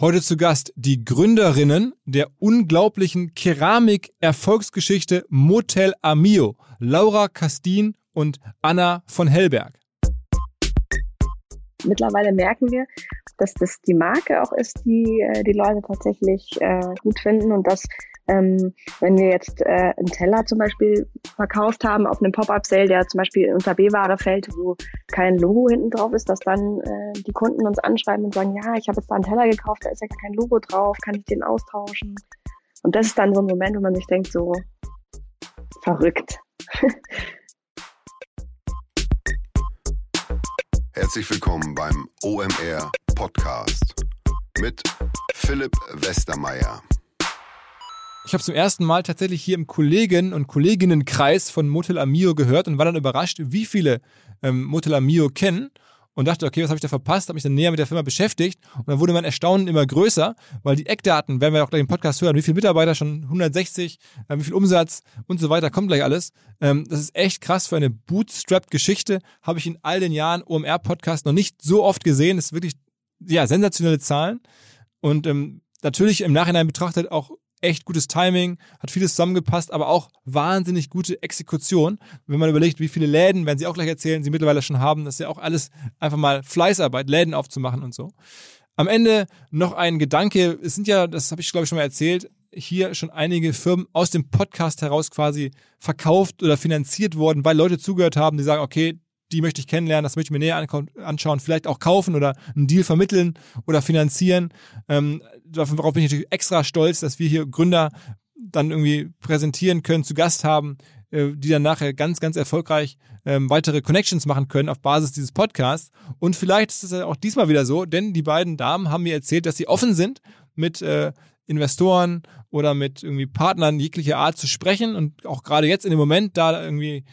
Heute zu Gast die Gründerinnen der unglaublichen Keramik-Erfolgsgeschichte Motel Amio, Laura Castin und Anna von Hellberg. Mittlerweile merken wir, dass das die Marke auch ist, die äh, die Leute tatsächlich äh, gut finden und dass ähm, wenn wir jetzt äh, einen Teller zum Beispiel verkauft haben auf einem Pop-up-Sale, der zum Beispiel unter B-Ware fällt, wo kein Logo hinten drauf ist, dass dann äh, die Kunden uns anschreiben und sagen, ja, ich habe jetzt da einen Teller gekauft, da ist ja kein Logo drauf, kann ich den austauschen? Und das ist dann so ein Moment, wo man sich denkt, so verrückt. Herzlich willkommen beim OMR Podcast mit Philipp Westermeier. Ich habe zum ersten Mal tatsächlich hier im Kollegen- und Kolleginnenkreis von Motel Amio gehört und war dann überrascht, wie viele ähm, Motel Amio kennen und dachte, okay, was habe ich da verpasst? Habe mich dann näher mit der Firma beschäftigt und dann wurde mein Erstaunen immer größer, weil die Eckdaten, werden wir auch gleich im Podcast hören, wie viele Mitarbeiter schon 160, äh, wie viel Umsatz und so weiter, kommt gleich alles. Ähm, das ist echt krass für eine Bootstrapped-Geschichte. Habe ich in all den Jahren OMR-Podcast noch nicht so oft gesehen. Das ist wirklich, ja, sensationelle Zahlen und ähm, natürlich im Nachhinein betrachtet auch echt gutes Timing, hat vieles zusammengepasst, aber auch wahnsinnig gute Exekution. Wenn man überlegt, wie viele Läden, werden sie auch gleich erzählen, sie mittlerweile schon haben, das ist ja auch alles einfach mal Fleißarbeit, Läden aufzumachen und so. Am Ende noch ein Gedanke, es sind ja, das habe ich glaube ich schon mal erzählt, hier schon einige Firmen aus dem Podcast heraus quasi verkauft oder finanziert worden, weil Leute zugehört haben, die sagen, okay, die möchte ich kennenlernen, das möchte ich mir näher anschauen, vielleicht auch kaufen oder einen Deal vermitteln oder finanzieren. Ähm, darauf bin ich natürlich extra stolz, dass wir hier Gründer dann irgendwie präsentieren können, zu Gast haben, äh, die dann nachher ganz, ganz erfolgreich ähm, weitere Connections machen können auf Basis dieses Podcasts. Und vielleicht ist es auch diesmal wieder so, denn die beiden Damen haben mir erzählt, dass sie offen sind mit äh, Investoren oder mit irgendwie Partnern jeglicher Art zu sprechen und auch gerade jetzt in dem Moment da irgendwie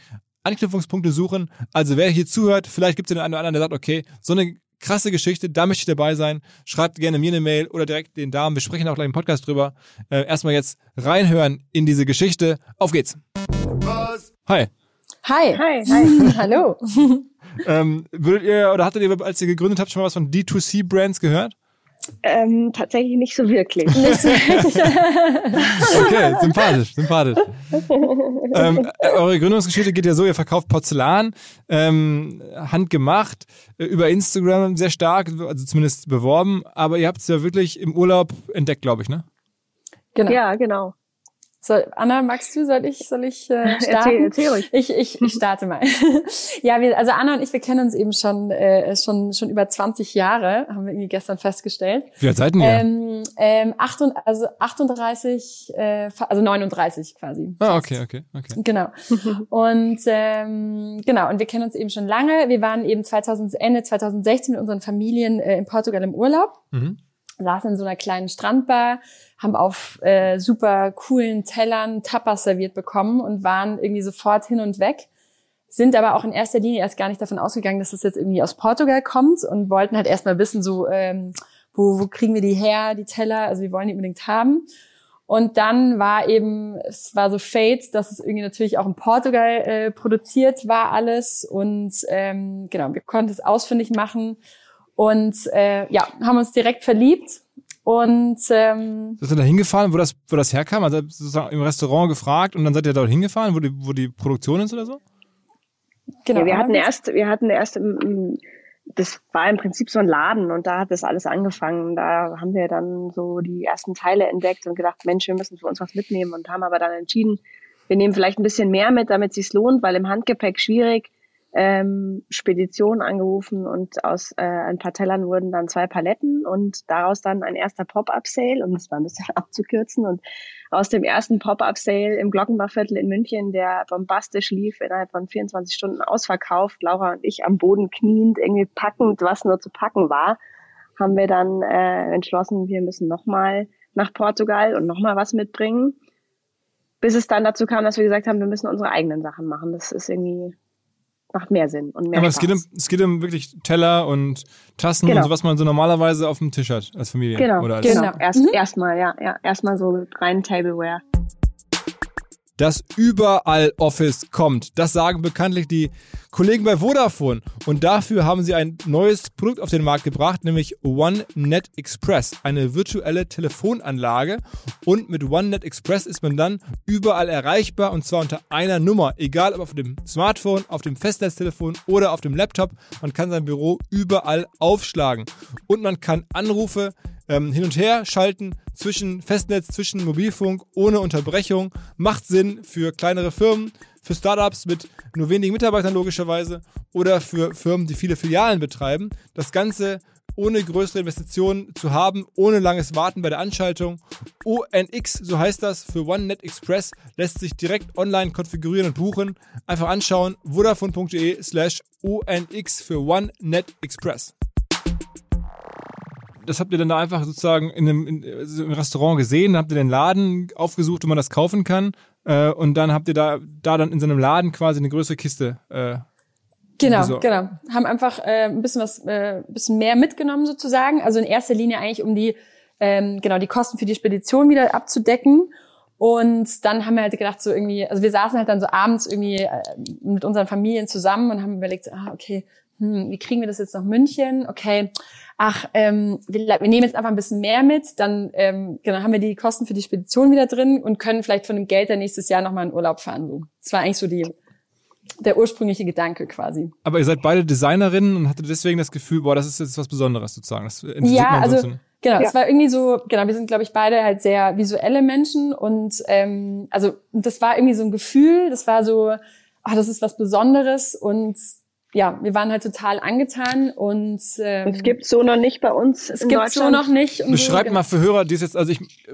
Anknüpfungspunkte suchen. Also wer hier zuhört, vielleicht gibt es den einen oder anderen, der sagt, okay, so eine krasse Geschichte, da möchte ich dabei sein. Schreibt gerne mir eine Mail oder direkt den Damen. Wir sprechen auch gleich im Podcast drüber. Äh, erstmal jetzt reinhören in diese Geschichte. Auf geht's. Was? Hi. Hi. Hi. Hi. Hallo. ähm, würdet ihr oder hattet ihr, als ihr gegründet habt, schon mal was von D2C-Brands gehört? Ähm, tatsächlich nicht so wirklich. okay, sympathisch, sympathisch. ähm, eure Gründungsgeschichte geht ja so, ihr verkauft Porzellan, ähm, handgemacht, äh, über Instagram sehr stark, also zumindest beworben, aber ihr habt es ja wirklich im Urlaub entdeckt, glaube ich, ne? Genau. Ja, genau. Soll, Anna, magst du, soll ich, soll ich äh, starten? Erzähl, erzähl ruhig. Ich, ich, ich starte mal. ja, wir, also Anna und ich, wir kennen uns eben schon, äh, schon, schon über 20 Jahre, haben wir irgendwie gestern festgestellt. Wie alt seid ihr? Ähm, ähm, 38, also 38, äh, also 39 quasi. Ah, okay, okay, okay. Genau. Und ähm, genau, und wir kennen uns eben schon lange. Wir waren eben 2000, Ende 2016 mit unseren Familien äh, in Portugal im Urlaub. Mhm saßen in so einer kleinen Strandbar, haben auf äh, super coolen Tellern Tapas serviert bekommen und waren irgendwie sofort hin und weg. Sind aber auch in erster Linie erst gar nicht davon ausgegangen, dass es das jetzt irgendwie aus Portugal kommt und wollten halt erstmal wissen, so ähm, wo, wo kriegen wir die her, die Teller, also wir wollen die unbedingt haben. Und dann war eben, es war so Fate, dass es irgendwie natürlich auch in Portugal äh, produziert war alles und ähm, genau, wir konnten es ausfindig machen und äh, ja, haben uns direkt verliebt. Und ähm, Seid ihr da hingefahren, wo das, wo das herkam? Also sozusagen im Restaurant gefragt und dann seid ihr dort hingefahren, wo die, wo die Produktion ist oder so? Genau. Ja, wir hatten erst, wir hatten erst im, das war im Prinzip so ein Laden und da hat das alles angefangen. Da haben wir dann so die ersten Teile entdeckt und gedacht, Mensch, wir müssen für uns was mitnehmen und haben aber dann entschieden, wir nehmen vielleicht ein bisschen mehr mit, damit es sich lohnt, weil im Handgepäck schwierig ähm, Spedition angerufen und aus äh, ein paar Tellern wurden dann zwei Paletten und daraus dann ein erster Pop-up-Sale, um das mal ein bisschen abzukürzen. Und aus dem ersten Pop-up-Sale im Glockenbachviertel in München, der bombastisch lief, innerhalb von 24 Stunden ausverkauft, Laura und ich am Boden kniend, irgendwie packend, was nur zu packen war, haben wir dann äh, entschlossen, wir müssen nochmal nach Portugal und nochmal was mitbringen. Bis es dann dazu kam, dass wir gesagt haben, wir müssen unsere eigenen Sachen machen. Das ist irgendwie macht mehr Sinn und mehr Aber es geht, um, es geht um wirklich Teller und Tassen genau. und so, was man so normalerweise auf dem Tisch hat als Familie. Genau, oder als genau. Erst, mhm. Erstmal, ja, ja. Erstmal so rein Tableware. dass überall Office kommt. Das sagen bekanntlich die Kollegen bei Vodafone. Und dafür haben sie ein neues Produkt auf den Markt gebracht, nämlich OneNet Express, eine virtuelle Telefonanlage. Und mit OneNet Express ist man dann überall erreichbar und zwar unter einer Nummer, egal ob auf dem Smartphone, auf dem Festnetztelefon oder auf dem Laptop. Man kann sein Büro überall aufschlagen und man kann Anrufe ähm, hin und her schalten zwischen Festnetz, zwischen Mobilfunk ohne Unterbrechung. Macht Sinn für kleinere Firmen, für Startups mit nur wenigen Mitarbeitern logischerweise oder für Firmen, die viele Filialen betreiben. Das Ganze ohne größere Investitionen zu haben, ohne langes Warten bei der Anschaltung. ONX, so heißt das, für OneNet Express, lässt sich direkt online konfigurieren und buchen. Einfach anschauen, vodafone.de slash ONX für OneNet Express das habt ihr dann da einfach sozusagen in einem, in, also im Restaurant gesehen, habt ihr den Laden aufgesucht, wo man das kaufen kann äh, und dann habt ihr da, da dann in so einem Laden quasi eine größere Kiste äh, Genau, besorgt. genau. Haben einfach äh, ein bisschen was, äh, ein bisschen mehr mitgenommen sozusagen. Also in erster Linie eigentlich, um die, ähm, genau, die Kosten für die Spedition wieder abzudecken. Und dann haben wir halt gedacht, so irgendwie, also wir saßen halt dann so abends irgendwie äh, mit unseren Familien zusammen und haben überlegt, ah, okay, hm, wie kriegen wir das jetzt nach München? Okay, ach, ähm, wir, wir nehmen jetzt einfach ein bisschen mehr mit, dann ähm, genau, haben wir die Kosten für die Spedition wieder drin und können vielleicht von dem Geld dann nächstes Jahr nochmal in Urlaub fahren. So. Das war eigentlich so die, der ursprüngliche Gedanke quasi. Aber ihr seid beide Designerinnen und hattet deswegen das Gefühl, boah, das ist jetzt was Besonderes sozusagen. Das ja, also so genau, ja. es war irgendwie so, genau, wir sind glaube ich beide halt sehr visuelle Menschen und ähm, also das war irgendwie so ein Gefühl, das war so, ah, das ist was Besonderes und ja, wir waren halt total angetan und ähm, es gibt so noch nicht bei uns. Es gibt so noch nicht. Beschreibt mal für Hörer, die es jetzt, also ich äh,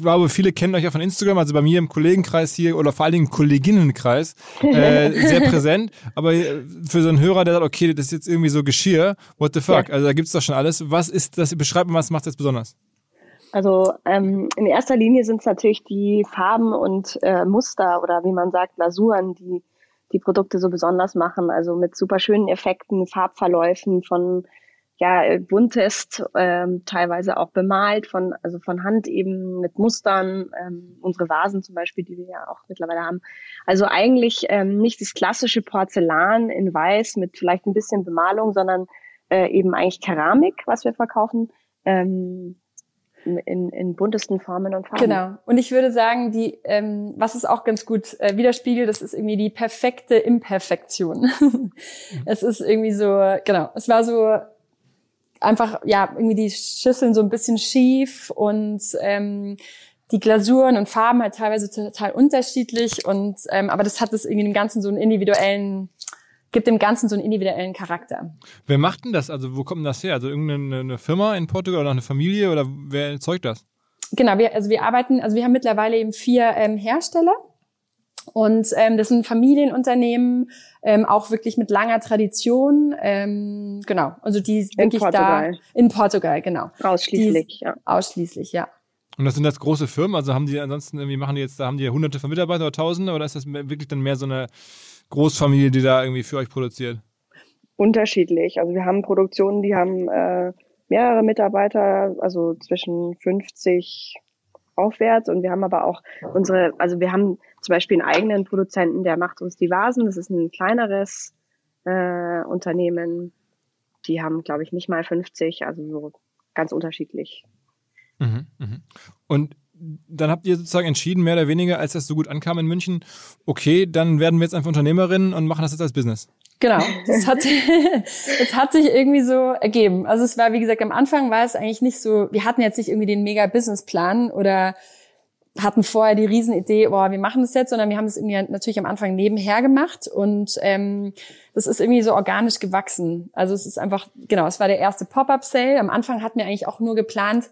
glaube, viele kennen euch ja von Instagram, also bei mir im Kollegenkreis hier oder vor allen Dingen im Kolleginnenkreis äh, sehr präsent. Aber äh, für so einen Hörer, der sagt, okay, das ist jetzt irgendwie so Geschirr, what the fuck? Ja. Also da gibt's doch schon alles. Was ist das? Beschreibt mal, was macht das besonders? Also ähm, in erster Linie sind es natürlich die Farben und äh, Muster oder wie man sagt, Lasuren, die die Produkte so besonders machen. Also mit super schönen Effekten, Farbverläufen von ja, buntest, ähm, teilweise auch bemalt von, also von Hand eben mit Mustern, ähm, unsere Vasen zum Beispiel, die wir ja auch mittlerweile haben. Also eigentlich ähm, nicht das klassische Porzellan in Weiß mit vielleicht ein bisschen Bemalung, sondern äh, eben eigentlich Keramik, was wir verkaufen. Ähm, in, in buntesten Formen und Farben. Genau. Und ich würde sagen, die, ähm, was es auch ganz gut äh, widerspiegelt, das ist irgendwie die perfekte Imperfektion. es ist irgendwie so, genau, es war so einfach, ja, irgendwie die Schüsseln so ein bisschen schief und ähm, die Glasuren und Farben halt teilweise total unterschiedlich und ähm, aber das hat es irgendwie im Ganzen so einen individuellen gibt dem Ganzen so einen individuellen Charakter. Wer macht denn das? Also wo kommt denn das her? Also irgendeine Firma in Portugal oder eine Familie oder wer erzeugt das? Genau, wir, also wir arbeiten, also wir haben mittlerweile eben vier ähm, Hersteller. Und ähm, das sind Familienunternehmen, ähm, auch wirklich mit langer Tradition. Ähm, genau, also die in wirklich Portugal. da in Portugal, genau. Ausschließlich, die, ja. Ausschließlich, ja. Und das sind jetzt große Firmen, also haben die ansonsten irgendwie machen die jetzt, da haben die hunderte von Mitarbeitern oder Tausende oder ist das wirklich dann mehr so eine Großfamilie, die da irgendwie für euch produziert? Unterschiedlich. Also wir haben Produktionen, die haben äh, mehrere Mitarbeiter, also zwischen 50 aufwärts und wir haben aber auch unsere, also wir haben zum Beispiel einen eigenen Produzenten, der macht uns die Vasen. Das ist ein kleineres äh, Unternehmen. Die haben, glaube ich, nicht mal 50, also so ganz unterschiedlich. Mhm, mh. Und dann habt ihr sozusagen entschieden, mehr oder weniger, als das so gut ankam in München, okay, dann werden wir jetzt einfach Unternehmerinnen und machen das jetzt als Business. Genau, das hat, das hat sich irgendwie so ergeben. Also es war, wie gesagt, am Anfang war es eigentlich nicht so, wir hatten jetzt nicht irgendwie den mega Businessplan oder hatten vorher die Riesenidee, boah, wir machen das jetzt, sondern wir haben das irgendwie natürlich am Anfang nebenher gemacht und ähm, das ist irgendwie so organisch gewachsen. Also es ist einfach, genau, es war der erste Pop-up-Sale. Am Anfang hatten wir eigentlich auch nur geplant,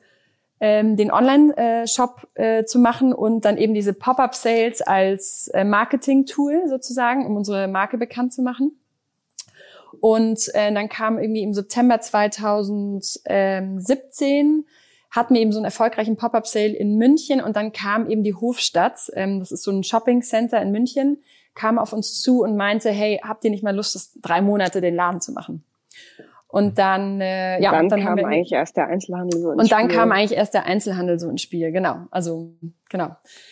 ähm, den Online-Shop äh, zu machen und dann eben diese Pop-up-Sales als äh, Marketing-Tool sozusagen, um unsere Marke bekannt zu machen. Und äh, dann kam irgendwie im September 2017 hatten wir eben so einen erfolgreichen Pop-up-Sale in München und dann kam eben die Hofstadt, ähm, das ist so ein Shopping-Center in München, kam auf uns zu und meinte, hey, habt ihr nicht mal Lust, das drei Monate den Laden zu machen? Und dann, äh, ja, dann, dann kam eigentlich erst der Einzelhandel so ins Und dann Spiel. kam eigentlich erst der Einzelhandel so ins Spiel, genau. Also, genau.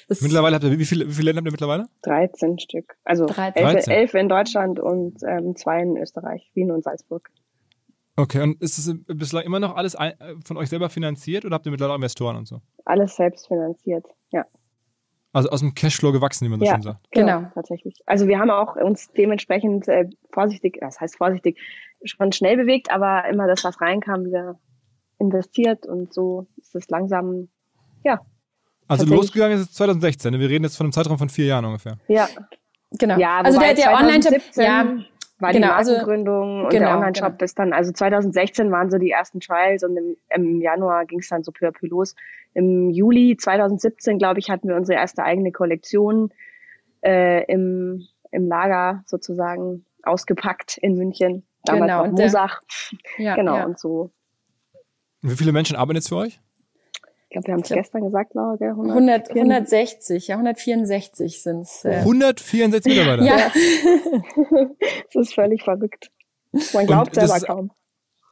Das mittlerweile habt ihr, wie viele, wie viele Länder habt ihr mittlerweile? 13 Stück. Also 13. Elf, elf in Deutschland und ähm, zwei in Österreich, Wien und Salzburg. Okay, und ist es bislang immer noch alles ein, von euch selber finanziert oder habt ihr mittlerweile auch Investoren und so? Alles selbst finanziert, ja. Also aus dem Cashflow gewachsen, wie man so ja, schön sagt. Genau, genau, tatsächlich. Also wir haben auch uns dementsprechend äh, vorsichtig, das heißt vorsichtig, schon schnell bewegt, aber immer das, was reinkam, wieder investiert und so ist es langsam, ja. Also losgegangen ist es 2016, ne? wir reden jetzt von einem Zeitraum von vier Jahren ungefähr. Ja, genau. Ja, also der, der Online-Shop, ja, war genau, die also Markengründung also, und genau, der Online-Shop genau. ist dann, also 2016 waren so die ersten Trials und im, im Januar ging es dann so peu à peu los. Im Juli 2017, glaube ich, hatten wir unsere erste eigene Kollektion äh, im, im Lager sozusagen ausgepackt in München. Damals genau, noch Mosach. Ja, genau, ja. und so. Wie viele Menschen arbeiten jetzt für euch? Ich glaube, wir haben es gestern gesagt, Laura, gell? 100, 160, ja, 164 sind es. Äh. 164 Mitarbeiter? Ja. das ist völlig verrückt. Man glaubt selber kaum.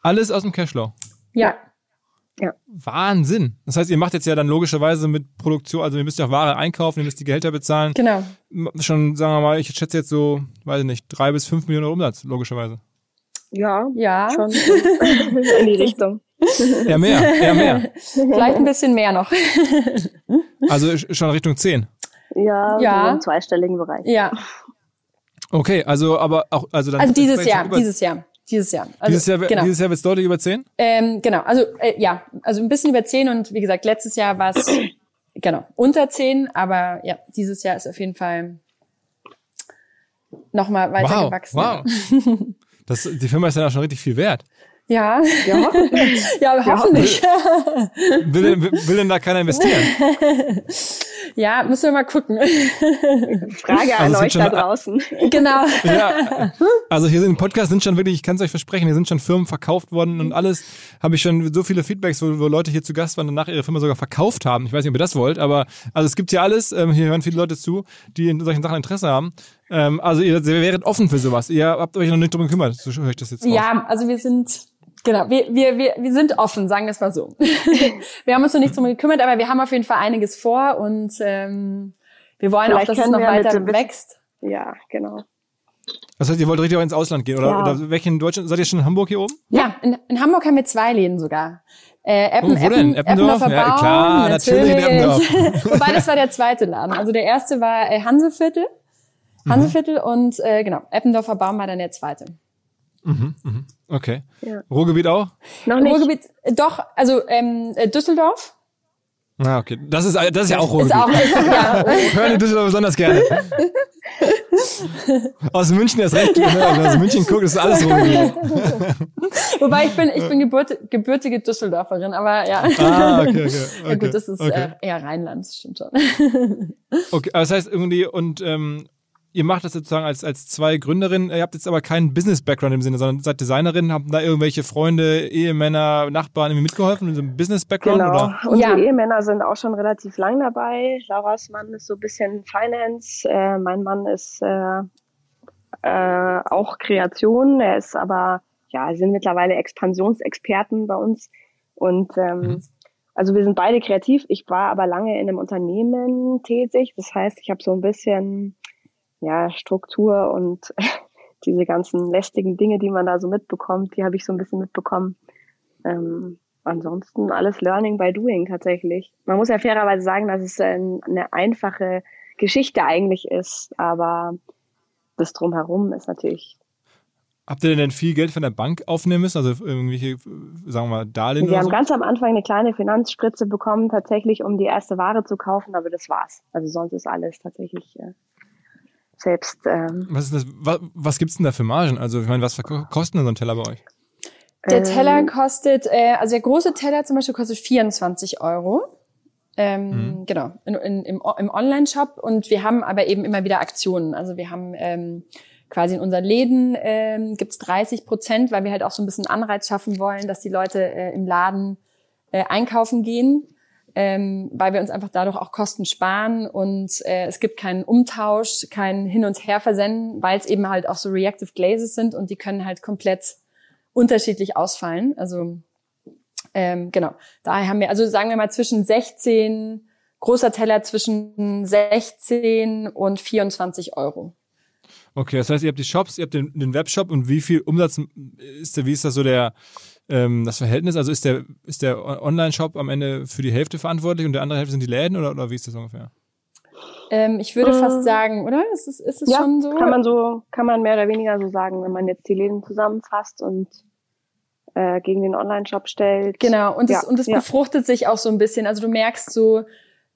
Alles aus dem Cashflow? Ja. Ja. Wahnsinn. Das heißt, ihr macht jetzt ja dann logischerweise mit Produktion, also ihr müsst ja auch Ware einkaufen, ihr müsst die Gehälter bezahlen. Genau. Schon, sagen wir mal, ich schätze jetzt so, weiß ich nicht, drei bis fünf Millionen Umsatz, logischerweise. Ja, ja. schon in die Richtung. Ja, mehr, ja, mehr. Vielleicht ein bisschen mehr noch. Also schon Richtung 10. Ja, ja. im zweistelligen Bereich. Ja. Okay, also aber auch, also dann. Also dieses Jahr, dieses Jahr. Dieses Jahr. Also, dieses Jahr, genau. dieses Jahr wird es deutlich über 10? Ähm, genau, also äh, ja, also ein bisschen über 10 und wie gesagt, letztes Jahr war es genau unter 10, aber ja, dieses Jahr ist auf jeden Fall nochmal weiter wow, gewachsen. Wow. Das, die Firma ist ja auch schon richtig viel wert. Ja, ja, hoffentlich. ja, hoffentlich. Will, will, will denn da keiner investieren? ja, müssen wir mal gucken. Frage an also euch da draußen. Genau. Ja, also hier sind im Podcast sind schon wirklich, ich kann es euch versprechen, hier sind schon Firmen verkauft worden und alles. Habe ich schon so viele Feedbacks, wo, wo Leute hier zu Gast waren und nach ihrer Firma sogar verkauft haben. Ich weiß nicht, ob ihr das wollt, aber also es gibt hier alles. Ähm, hier hören viele Leute zu, die in solchen Sachen Interesse haben. Ähm, also ihr, ihr wäret offen für sowas. Ihr habt euch noch nicht drum gekümmert. So höre ich das jetzt raus. Ja, also wir sind Genau, wir, wir, wir, wir sind offen, sagen wir es mal so. wir haben uns noch nicht drum gekümmert, aber wir haben auf jeden Fall einiges vor und ähm, wir wollen Vielleicht auch, dass es noch weiter wächst. Ja, genau. Das heißt, ihr wollt richtig auch ins Ausland gehen, oder? Ja. Oder welche in Deutschland? Seid ihr schon in Hamburg hier oben? Ja, in, in Hamburg haben wir zwei Läden sogar. Äh, Eppen, oh, wo denn? Eppendorf? Eppendorfer ja, klar, natürlich, natürlich in Eppendorf. Wobei, das war der zweite Laden. Also der erste war äh, Hanseviertel. Hanseviertel mhm. und äh, genau, Eppendorfer Baum war dann der zweite. Mhm, mhm. Okay. Ja. Ruhrgebiet auch? Noch nicht. Ruhrgebiet, äh, doch, also ähm, äh, Düsseldorf. Ah, okay. Das ist, das ist ja auch Ruhrgebiet. Ist auch, ist, ja. Hören die Düsseldorf besonders gerne. aus München erst recht. Ne? Wenn man aus München guckt, ist alles Ruhrgebiet. Wobei ich bin, ich bin gebürte, gebürtige Düsseldorferin, aber ja. Ah, okay, okay. okay ja gut, das ist okay. äh, eher Rheinland, das stimmt schon. okay, aber das heißt irgendwie, und ähm, ihr macht das sozusagen als, als zwei Gründerinnen, ihr habt jetzt aber keinen Business-Background im Sinne, sondern seid Designerin, habt da irgendwelche Freunde, Ehemänner, Nachbarn irgendwie mitgeholfen in so einem Business-Background? Genau. Oder? Unsere ja. Ehemänner sind auch schon relativ lang dabei. Lauras Mann ist so ein bisschen Finance, äh, mein Mann ist äh, äh, auch Kreation, er ist aber, ja, sind mittlerweile Expansionsexperten bei uns und ähm, mhm. Also wir sind beide kreativ. Ich war aber lange in einem Unternehmen tätig. Das heißt, ich habe so ein bisschen ja, Struktur und diese ganzen lästigen Dinge, die man da so mitbekommt, die habe ich so ein bisschen mitbekommen. Ähm, ansonsten alles Learning by Doing tatsächlich. Man muss ja fairerweise sagen, dass es eine einfache Geschichte eigentlich ist, aber das drumherum ist natürlich. Habt ihr denn viel Geld von der Bank aufnehmen müssen? Also irgendwelche, sagen wir mal, Darlehen? Wir haben so? ganz am Anfang eine kleine Finanzspritze bekommen, tatsächlich, um die erste Ware zu kaufen, aber das war's. Also sonst ist alles tatsächlich äh, selbst. Ähm, was ist das? Was, was gibt's denn da für Margen? Also ich meine, was kostet denn so ein Teller bei euch? Der ähm, Teller kostet, äh, also der große Teller zum Beispiel kostet 24 Euro. Ähm, mhm. Genau, in, in, im, im Online-Shop. Und wir haben aber eben immer wieder Aktionen. Also wir haben ähm, quasi in unseren Läden ähm, gibt 30 Prozent, weil wir halt auch so ein bisschen Anreiz schaffen wollen, dass die Leute äh, im Laden äh, einkaufen gehen ähm, weil wir uns einfach dadurch auch Kosten sparen und äh, es gibt keinen Umtausch, kein Hin- und Her versenden, weil es eben halt auch so Reactive Glazes sind und die können halt komplett unterschiedlich ausfallen. Also ähm, genau, daher haben wir, also sagen wir mal zwischen 16, großer Teller zwischen 16 und 24 Euro. Okay, das heißt, ihr habt die Shops, ihr habt den, den Webshop und wie viel Umsatz ist der, wie ist das so der, ähm, das Verhältnis? Also ist der, ist der Online-Shop am Ende für die Hälfte verantwortlich und der andere Hälfte sind die Läden oder, oder wie ist das ungefähr? Ähm, ich würde fast ähm, sagen, oder? Ist es, ist es ja, schon so? Kann man so, kann man mehr oder weniger so sagen, wenn man jetzt die Läden zusammenfasst und äh, gegen den Online-Shop stellt. Genau, und es, ja, und es ja. befruchtet sich auch so ein bisschen. Also du merkst so,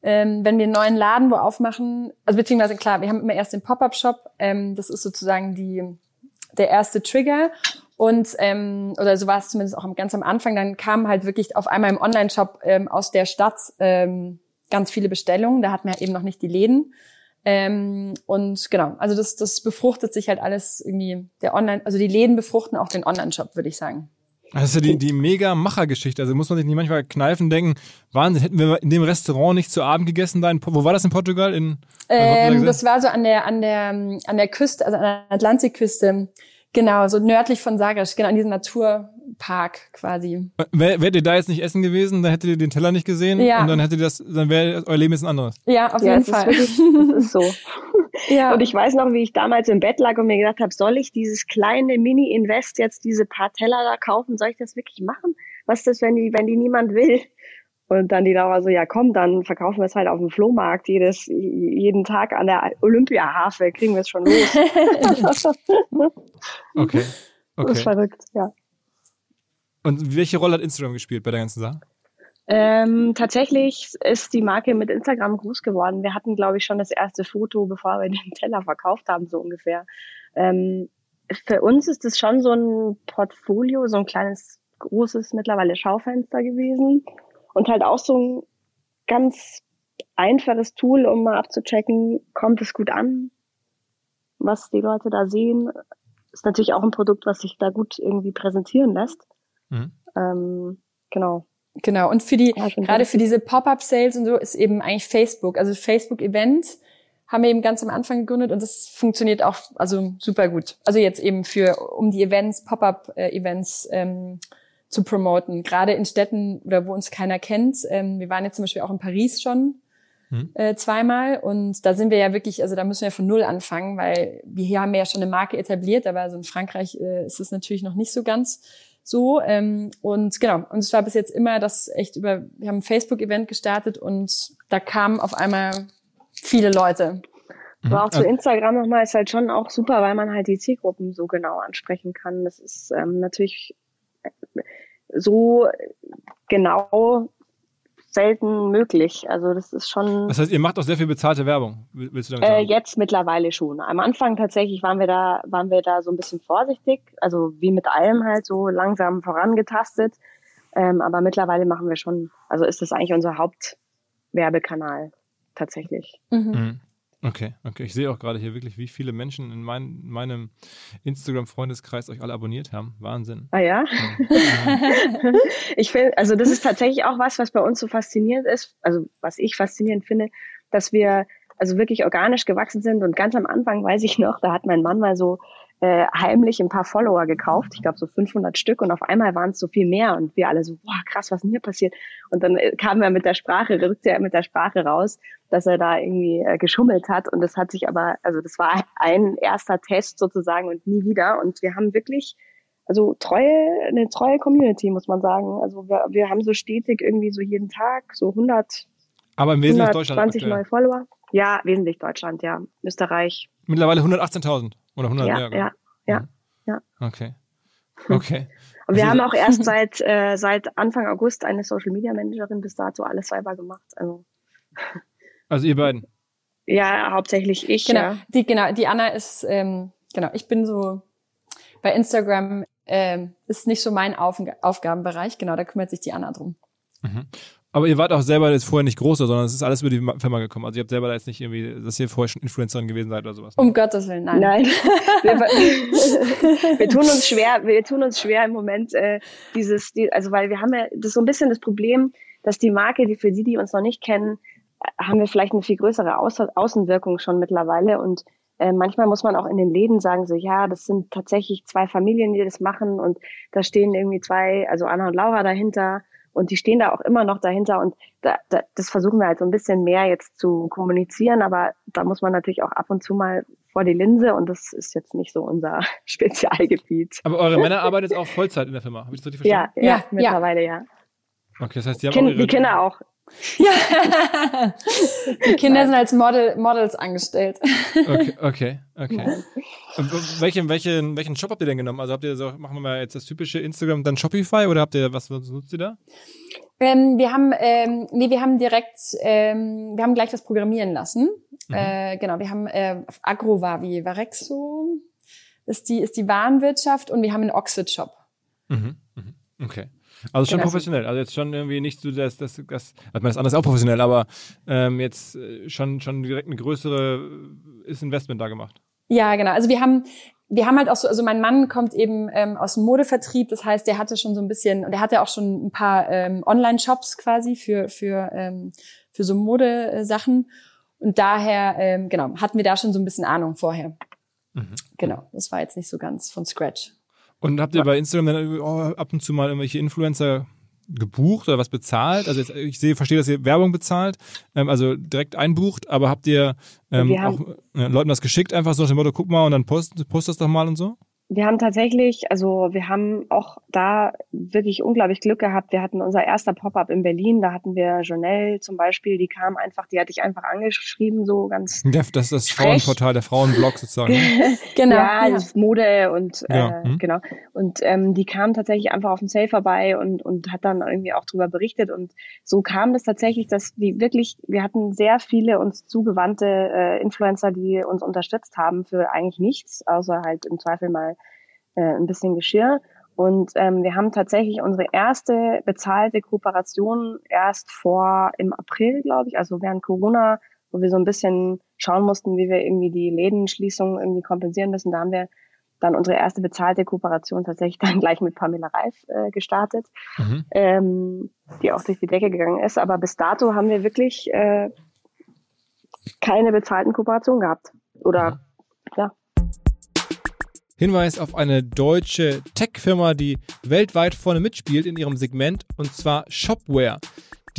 ähm, wenn wir einen neuen Laden wo aufmachen, also beziehungsweise klar, wir haben immer erst den Pop-up-Shop, ähm, das ist sozusagen die der erste Trigger und ähm, oder so war es zumindest auch ganz am Anfang, dann kamen halt wirklich auf einmal im Online-Shop ähm, aus der Stadt ähm, ganz viele Bestellungen, da hatten wir halt eben noch nicht die Läden. Ähm, und genau, also das, das befruchtet sich halt alles irgendwie der Online, also die Läden befruchten auch den Online-Shop, würde ich sagen. Das ist ja die, die mega Machergeschichte. Also muss man sich nicht manchmal kneifen denken, Wahnsinn, hätten wir in dem Restaurant nicht zu Abend gegessen da in, wo war das in Portugal? In, ähm, das war so an der, an der, an der Küste, also an der Atlantikküste. Genau, so nördlich von Sagres, genau, an diesem Naturpark quasi. Wärt wär ihr da jetzt nicht essen gewesen, dann hättet ihr den Teller nicht gesehen ja. und dann hättet ihr das, dann wäre euer Leben jetzt ein anderes. Ja, auf ja, jeden Fall. Ist wirklich, das ist so. Ja. Und ich weiß noch, wie ich damals im Bett lag und mir gedacht habe, soll ich dieses kleine Mini-Invest jetzt diese paar Teller da kaufen? Soll ich das wirklich machen? Was ist das, wenn die, wenn die niemand will? Und dann die Laura so, ja komm, dann verkaufen wir es halt auf dem Flohmarkt jedes, jeden Tag an der Olympiahafe, kriegen wir es schon los. okay. okay. Das ist verrückt, ja. Und welche Rolle hat Instagram gespielt bei der ganzen Sache? Ähm, tatsächlich ist die Marke mit Instagram groß geworden. Wir hatten, glaube ich, schon das erste Foto, bevor wir den Teller verkauft haben, so ungefähr. Ähm, für uns ist es schon so ein Portfolio, so ein kleines, großes mittlerweile Schaufenster gewesen und halt auch so ein ganz einfaches Tool, um mal abzuchecken, kommt es gut an, was die Leute da sehen. Ist natürlich auch ein Produkt, was sich da gut irgendwie präsentieren lässt. Mhm. Ähm, genau. Genau. Und für die, ja, gerade für diese Pop-up-Sales und so ist eben eigentlich Facebook. Also Facebook-Event haben wir eben ganz am Anfang gegründet und das funktioniert auch also super gut. Also jetzt eben für um die Events, Pop-up-Events ähm, zu promoten. Gerade in Städten oder wo uns keiner kennt. Ähm, wir waren jetzt zum Beispiel auch in Paris schon hm. äh, zweimal und da sind wir ja wirklich, also da müssen wir von null anfangen, weil wir hier haben ja schon eine Marke etabliert, aber also in Frankreich äh, ist es natürlich noch nicht so ganz so. Ähm, und genau, und es war bis jetzt immer das echt über, wir haben ein Facebook-Event gestartet und da kamen auf einmal viele Leute. Aber auch zu Instagram nochmal ist halt schon auch super, weil man halt die Zielgruppen so genau ansprechen kann. Das ist ähm, natürlich so genau selten möglich. Also das ist schon. Das heißt, ihr macht auch sehr viel bezahlte Werbung, willst du damit sagen? Äh, jetzt mittlerweile schon. Am Anfang tatsächlich waren wir da, waren wir da so ein bisschen vorsichtig, also wie mit allem halt so langsam vorangetastet. Ähm, aber mittlerweile machen wir schon, also ist das eigentlich unser Hauptwerbekanal tatsächlich. Mhm. Okay, okay. Ich sehe auch gerade hier wirklich, wie viele Menschen in mein, meinem Instagram-Freundeskreis euch alle abonniert haben. Wahnsinn. Ah ja? ja. ich finde, also das ist tatsächlich auch was, was bei uns so faszinierend ist, also was ich faszinierend finde, dass wir also wirklich organisch gewachsen sind und ganz am Anfang weiß ich noch, da hat mein Mann mal so äh, heimlich ein paar Follower gekauft, ich glaube so 500 Stück und auf einmal waren es so viel mehr und wir alle so, boah, krass, was denn hier passiert? Und dann äh, kam er mit der Sprache, rückte er mit der Sprache raus, dass er da irgendwie äh, geschummelt hat und das hat sich aber, also das war ein erster Test sozusagen und nie wieder und wir haben wirklich also treue, eine treue Community, muss man sagen. Also wir, wir haben so stetig irgendwie so jeden Tag so 100, aber im Wesentlichen 120 neue Follower. Ja, wesentlich Deutschland, ja. Österreich. Mittlerweile 118.000 oder 100 ja, mehr. Ja, ja, mhm. ja. Okay. Okay. Und wir also, haben auch erst seit, äh, seit Anfang August eine Social Media Managerin bis dato alles selber gemacht. Also, also ihr beiden? Ja, hauptsächlich ich. Genau, ja. die, genau, die Anna ist, ähm, genau, ich bin so bei Instagram ähm, ist nicht so mein Auf Aufgabenbereich, genau, da kümmert sich die Anna drum. Mhm. Aber ihr wart auch selber jetzt vorher nicht groß, sondern es ist alles über die Firma gekommen. Also ihr habt selber da jetzt nicht irgendwie, dass ihr vorher schon Influencerin gewesen seid oder sowas. Um Gottes Willen, nein. Nein. wir, wir, tun uns schwer, wir tun uns schwer im Moment äh, dieses, die, also weil wir haben ja das ist so ein bisschen das Problem, dass die Marke, die für die, die uns noch nicht kennen, haben wir vielleicht eine viel größere Außen Außenwirkung schon mittlerweile und äh, manchmal muss man auch in den Läden sagen, so ja, das sind tatsächlich zwei Familien, die das machen und da stehen irgendwie zwei, also Anna und Laura dahinter und die stehen da auch immer noch dahinter und da, da, das versuchen wir halt so ein bisschen mehr jetzt zu kommunizieren, aber da muss man natürlich auch ab und zu mal vor die Linse und das ist jetzt nicht so unser Spezialgebiet. Aber eure Männer arbeiten jetzt auch Vollzeit in der Firma, habe ich das richtig verstanden? Ja, ja, ja mittlerweile ja. Okay, das heißt, die haben kind, auch ihre die Kinder auch. Ja. Die Kinder sind als Model, Models angestellt. Okay, okay, okay. Und welchen, welchen, welchen Shop habt ihr denn genommen? Also habt ihr so, machen wir mal jetzt das typische Instagram, dann Shopify oder habt ihr, was, nutzt ihr da? Ähm, wir haben, ähm, nee, wir haben direkt, ähm, wir haben gleich das programmieren lassen. Mhm. Äh, genau, wir haben äh, Agrovavi, Varexo ist die, ist die Warenwirtschaft und wir haben einen Oxford-Shop. Mhm, mhm. Okay. Also schon genau. professionell. Also jetzt schon irgendwie nicht so, dass das, das, also das andere ist auch professionell, aber ähm, jetzt äh, schon, schon direkt eine größere äh, ist Investment da gemacht. Ja, genau. Also wir haben, wir haben halt auch so, also mein Mann kommt eben ähm, aus dem Modevertrieb, das heißt, der hatte schon so ein bisschen, und der hatte auch schon ein paar ähm, Online-Shops quasi für, für, ähm, für so Modesachen. Und daher, ähm, genau, hatten wir da schon so ein bisschen Ahnung vorher. Mhm. Genau, das war jetzt nicht so ganz von Scratch. Und habt ihr bei Instagram dann oh, ab und zu mal irgendwelche Influencer gebucht oder was bezahlt? Also jetzt, ich sehe, verstehe, dass ihr Werbung bezahlt, ähm, also direkt einbucht, aber habt ihr ähm, auch äh, Leuten das geschickt, einfach so nach dem Motto, guck mal und dann post, post das doch mal und so? Wir haben tatsächlich, also wir haben auch da wirklich unglaublich Glück gehabt. Wir hatten unser erster Pop-up in Berlin, da hatten wir Jonelle zum Beispiel, die kam einfach, die hatte ich einfach angeschrieben, so ganz. Ja, das ist das frech. Frauenportal, der Frauenblog sozusagen. Ne? genau. Ja, ja. Mode und ja. äh, mhm. genau. Und ähm, die kam tatsächlich einfach auf dem Sale vorbei und, und hat dann irgendwie auch drüber berichtet. Und so kam das tatsächlich, dass die wirklich, wir hatten sehr viele uns zugewandte äh, Influencer, die uns unterstützt haben für eigentlich nichts, außer halt im Zweifel mal äh, ein bisschen Geschirr. Und ähm, wir haben tatsächlich unsere erste bezahlte Kooperation erst vor im April, glaube ich, also während Corona, wo wir so ein bisschen schauen mussten, wie wir irgendwie die Lädenschließung irgendwie kompensieren müssen. Da haben wir dann unsere erste bezahlte Kooperation tatsächlich dann gleich mit Pamela Reif äh, gestartet, mhm. ähm, die auch durch die Decke gegangen ist. Aber bis dato haben wir wirklich äh, keine bezahlten Kooperationen gehabt. Oder mhm. ja. Hinweis auf eine deutsche Tech-Firma, die weltweit vorne mitspielt in ihrem Segment, und zwar Shopware.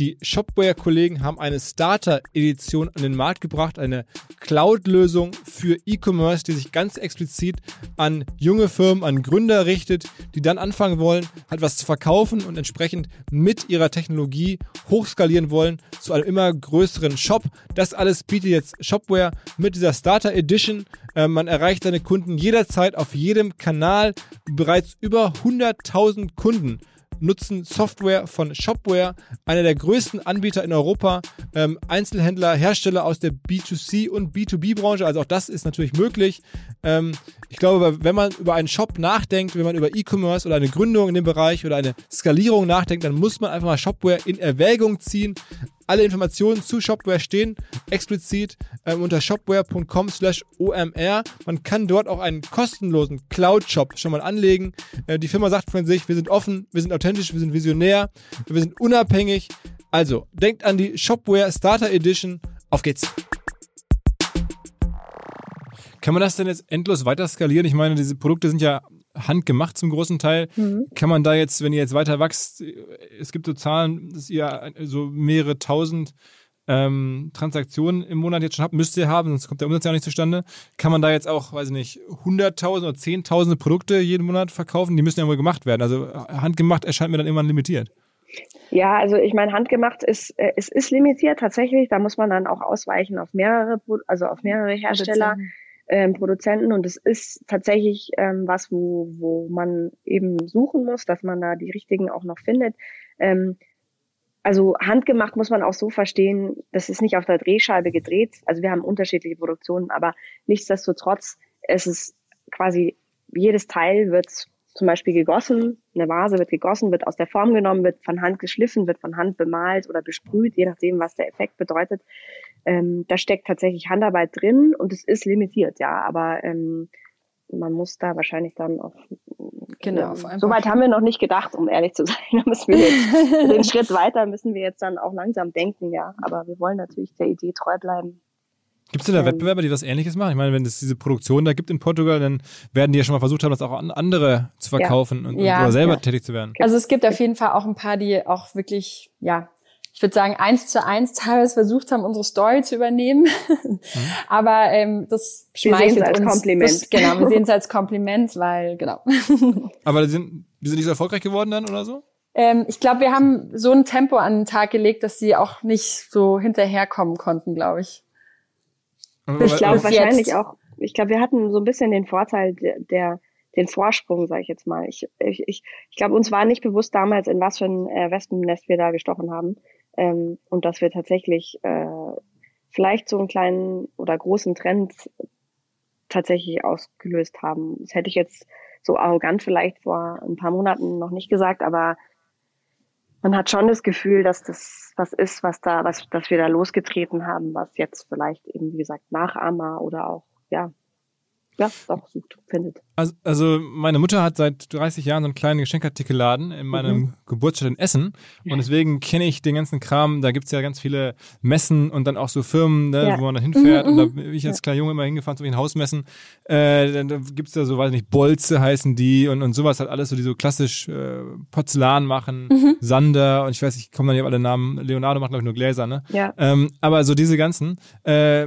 Die Shopware-Kollegen haben eine Starter-Edition an den Markt gebracht, eine Cloud-Lösung für E-Commerce, die sich ganz explizit an junge Firmen, an Gründer richtet, die dann anfangen wollen, halt was zu verkaufen und entsprechend mit ihrer Technologie hochskalieren wollen zu einem immer größeren Shop. Das alles bietet jetzt Shopware mit dieser Starter Edition. Äh, man erreicht seine Kunden jederzeit auf jedem Kanal. Bereits über 100.000 Kunden nutzen Software von Shopware, einer der größten Anbieter in Europa, ähm, Einzelhändler, Hersteller aus der B2C und B2B-Branche. Also auch das ist natürlich möglich. Ähm, ich glaube, wenn man über einen Shop nachdenkt, wenn man über E-Commerce oder eine Gründung in dem Bereich oder eine Skalierung nachdenkt, dann muss man einfach mal Shopware in Erwägung ziehen. Alle Informationen zu Shopware stehen explizit ähm, unter shopware.com slash omr. Man kann dort auch einen kostenlosen Cloud-Shop schon mal anlegen. Äh, die Firma sagt von sich, wir sind offen, wir sind authentisch, wir sind visionär, wir sind unabhängig. Also, denkt an die Shopware Starter Edition. Auf geht's! Kann man das denn jetzt endlos weiter skalieren? Ich meine, diese Produkte sind ja handgemacht zum großen Teil. Mhm. Kann man da jetzt, wenn ihr jetzt weiter wächst, es gibt so Zahlen, dass ihr so mehrere tausend ähm, Transaktionen im Monat jetzt schon habt, müsst ihr haben, sonst kommt der Umsatz ja auch nicht zustande. Kann man da jetzt auch, weiß ich nicht, hunderttausend oder zehntausende Produkte jeden Monat verkaufen? Die müssen ja wohl gemacht werden. Also handgemacht erscheint mir dann irgendwann limitiert. Ja, also ich meine, handgemacht ist, äh, es ist limitiert tatsächlich. Da muss man dann auch ausweichen auf mehrere, also auf mehrere Hersteller ähm, Produzenten und es ist tatsächlich ähm, was, wo, wo man eben suchen muss, dass man da die richtigen auch noch findet. Ähm, also handgemacht muss man auch so verstehen, das ist nicht auf der Drehscheibe gedreht. Also wir haben unterschiedliche Produktionen, aber nichtsdestotrotz, es ist quasi jedes Teil wird zum Beispiel gegossen, eine Vase wird gegossen, wird aus der Form genommen, wird von Hand geschliffen, wird von Hand bemalt oder besprüht, je nachdem, was der Effekt bedeutet. Ähm, da steckt tatsächlich Handarbeit drin und es ist limitiert, ja, aber ähm, man muss da wahrscheinlich dann auf genau. Ähm, Soweit haben wir noch nicht gedacht, um ehrlich zu sein. Da müssen wir jetzt den Schritt weiter müssen wir jetzt dann auch langsam denken, ja. Aber wir wollen natürlich der Idee treu bleiben. Gibt es denn da ähm, Wettbewerber, die was Ähnliches machen? Ich meine, wenn es diese Produktion da gibt in Portugal, dann werden die ja schon mal versucht haben, das auch an andere zu verkaufen ja. und, ja, oder selber ja. tätig zu werden. Also es gibt auf jeden Fall auch ein paar, die auch wirklich, ja, ich würde sagen, eins zu eins teilweise versucht haben, unsere Story zu übernehmen. Mhm. Aber ähm, das schmeichelt wir als uns. Kompliment. Das, genau, wir sehen es als Kompliment, weil, genau. Aber sind, die sind nicht so erfolgreich geworden dann oder so? Ähm, ich glaube, wir haben so ein Tempo an den Tag gelegt, dass sie auch nicht so hinterherkommen konnten, glaube ich. Ich glaube wahrscheinlich jetzt. auch, ich glaube, wir hatten so ein bisschen den Vorteil der, der den Vorsprung, sage ich jetzt mal. Ich, ich, ich, ich glaube, uns war nicht bewusst damals, in was für ein äh, Wespennest wir da gestochen haben. Ähm, und dass wir tatsächlich äh, vielleicht so einen kleinen oder großen Trend tatsächlich ausgelöst haben. Das hätte ich jetzt so arrogant vielleicht vor ein paar Monaten noch nicht gesagt, aber man hat schon das Gefühl, dass das was ist, was da, was, dass wir da losgetreten haben, was jetzt vielleicht eben, wie gesagt, Nachahmer oder auch, ja, ja, doch sucht, findet. Also, also meine Mutter hat seit 30 Jahren so einen kleinen Geschenkartikelladen in meinem mhm. Geburtsstadt in Essen und deswegen kenne ich den ganzen Kram. Da gibt's ja ganz viele Messen und dann auch so Firmen, ne, ja. wo man da hinfährt mhm, und da mhm. bin ich als kleiner Junge immer hingefahren zu den Hausmessen. Äh, dann, da gibt's da so, weiß nicht, Bolze heißen die und, und sowas halt alles so, die so klassisch äh, Porzellan machen, mhm. Sander und ich weiß, ich komme dann nicht auf alle Namen. Leonardo macht glaube ich nur Gläser, ne? Ja. Ähm, aber so diese ganzen. Äh,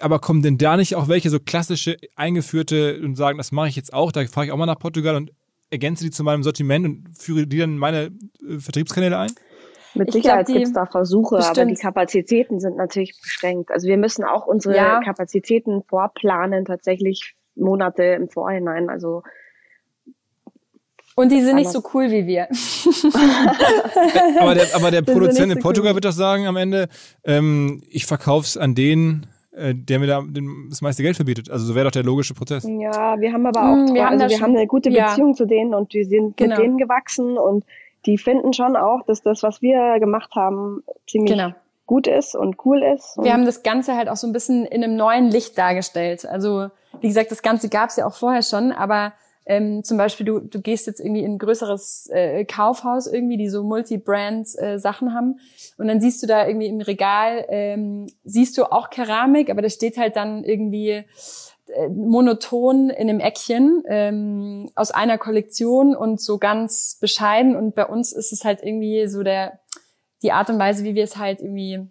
aber kommen denn da nicht auch welche so klassische eingeführte und sagen, das mache ich jetzt auch, da fahre ich auch mal nach Portugal und ergänze die zu meinem Sortiment und führe die dann in meine äh, Vertriebskanäle ein? Mit Sicherheit gibt es da Versuche, bestimmt. aber die Kapazitäten sind natürlich beschränkt. Also wir müssen auch unsere ja. Kapazitäten vorplanen, tatsächlich Monate im Vorhinein. Also und die sind nicht so cool wie wir. aber der, aber der Produzent in Portugal cool. wird doch sagen am Ende, ähm, ich verkaufe es an den äh, der mir da das meiste Geld verbietet. Also so wäre doch der logische Prozess. Ja, wir haben aber auch, mm, wir, haben, also wir haben eine gute Beziehung ja. zu denen und wir sind genau. mit denen gewachsen und die finden schon auch, dass das, was wir gemacht haben, ziemlich genau. gut ist und cool ist. wir haben das Ganze halt auch so ein bisschen in einem neuen Licht dargestellt. Also wie gesagt, das Ganze gab es ja auch vorher schon, aber ähm, zum Beispiel, du, du gehst jetzt irgendwie in ein größeres äh, Kaufhaus irgendwie, die so Multi-Brand-Sachen äh, haben. Und dann siehst du da irgendwie im Regal, ähm, siehst du auch Keramik, aber da steht halt dann irgendwie äh, monoton in einem Eckchen ähm, aus einer Kollektion und so ganz bescheiden. Und bei uns ist es halt irgendwie so der die Art und Weise, wie wir es halt irgendwie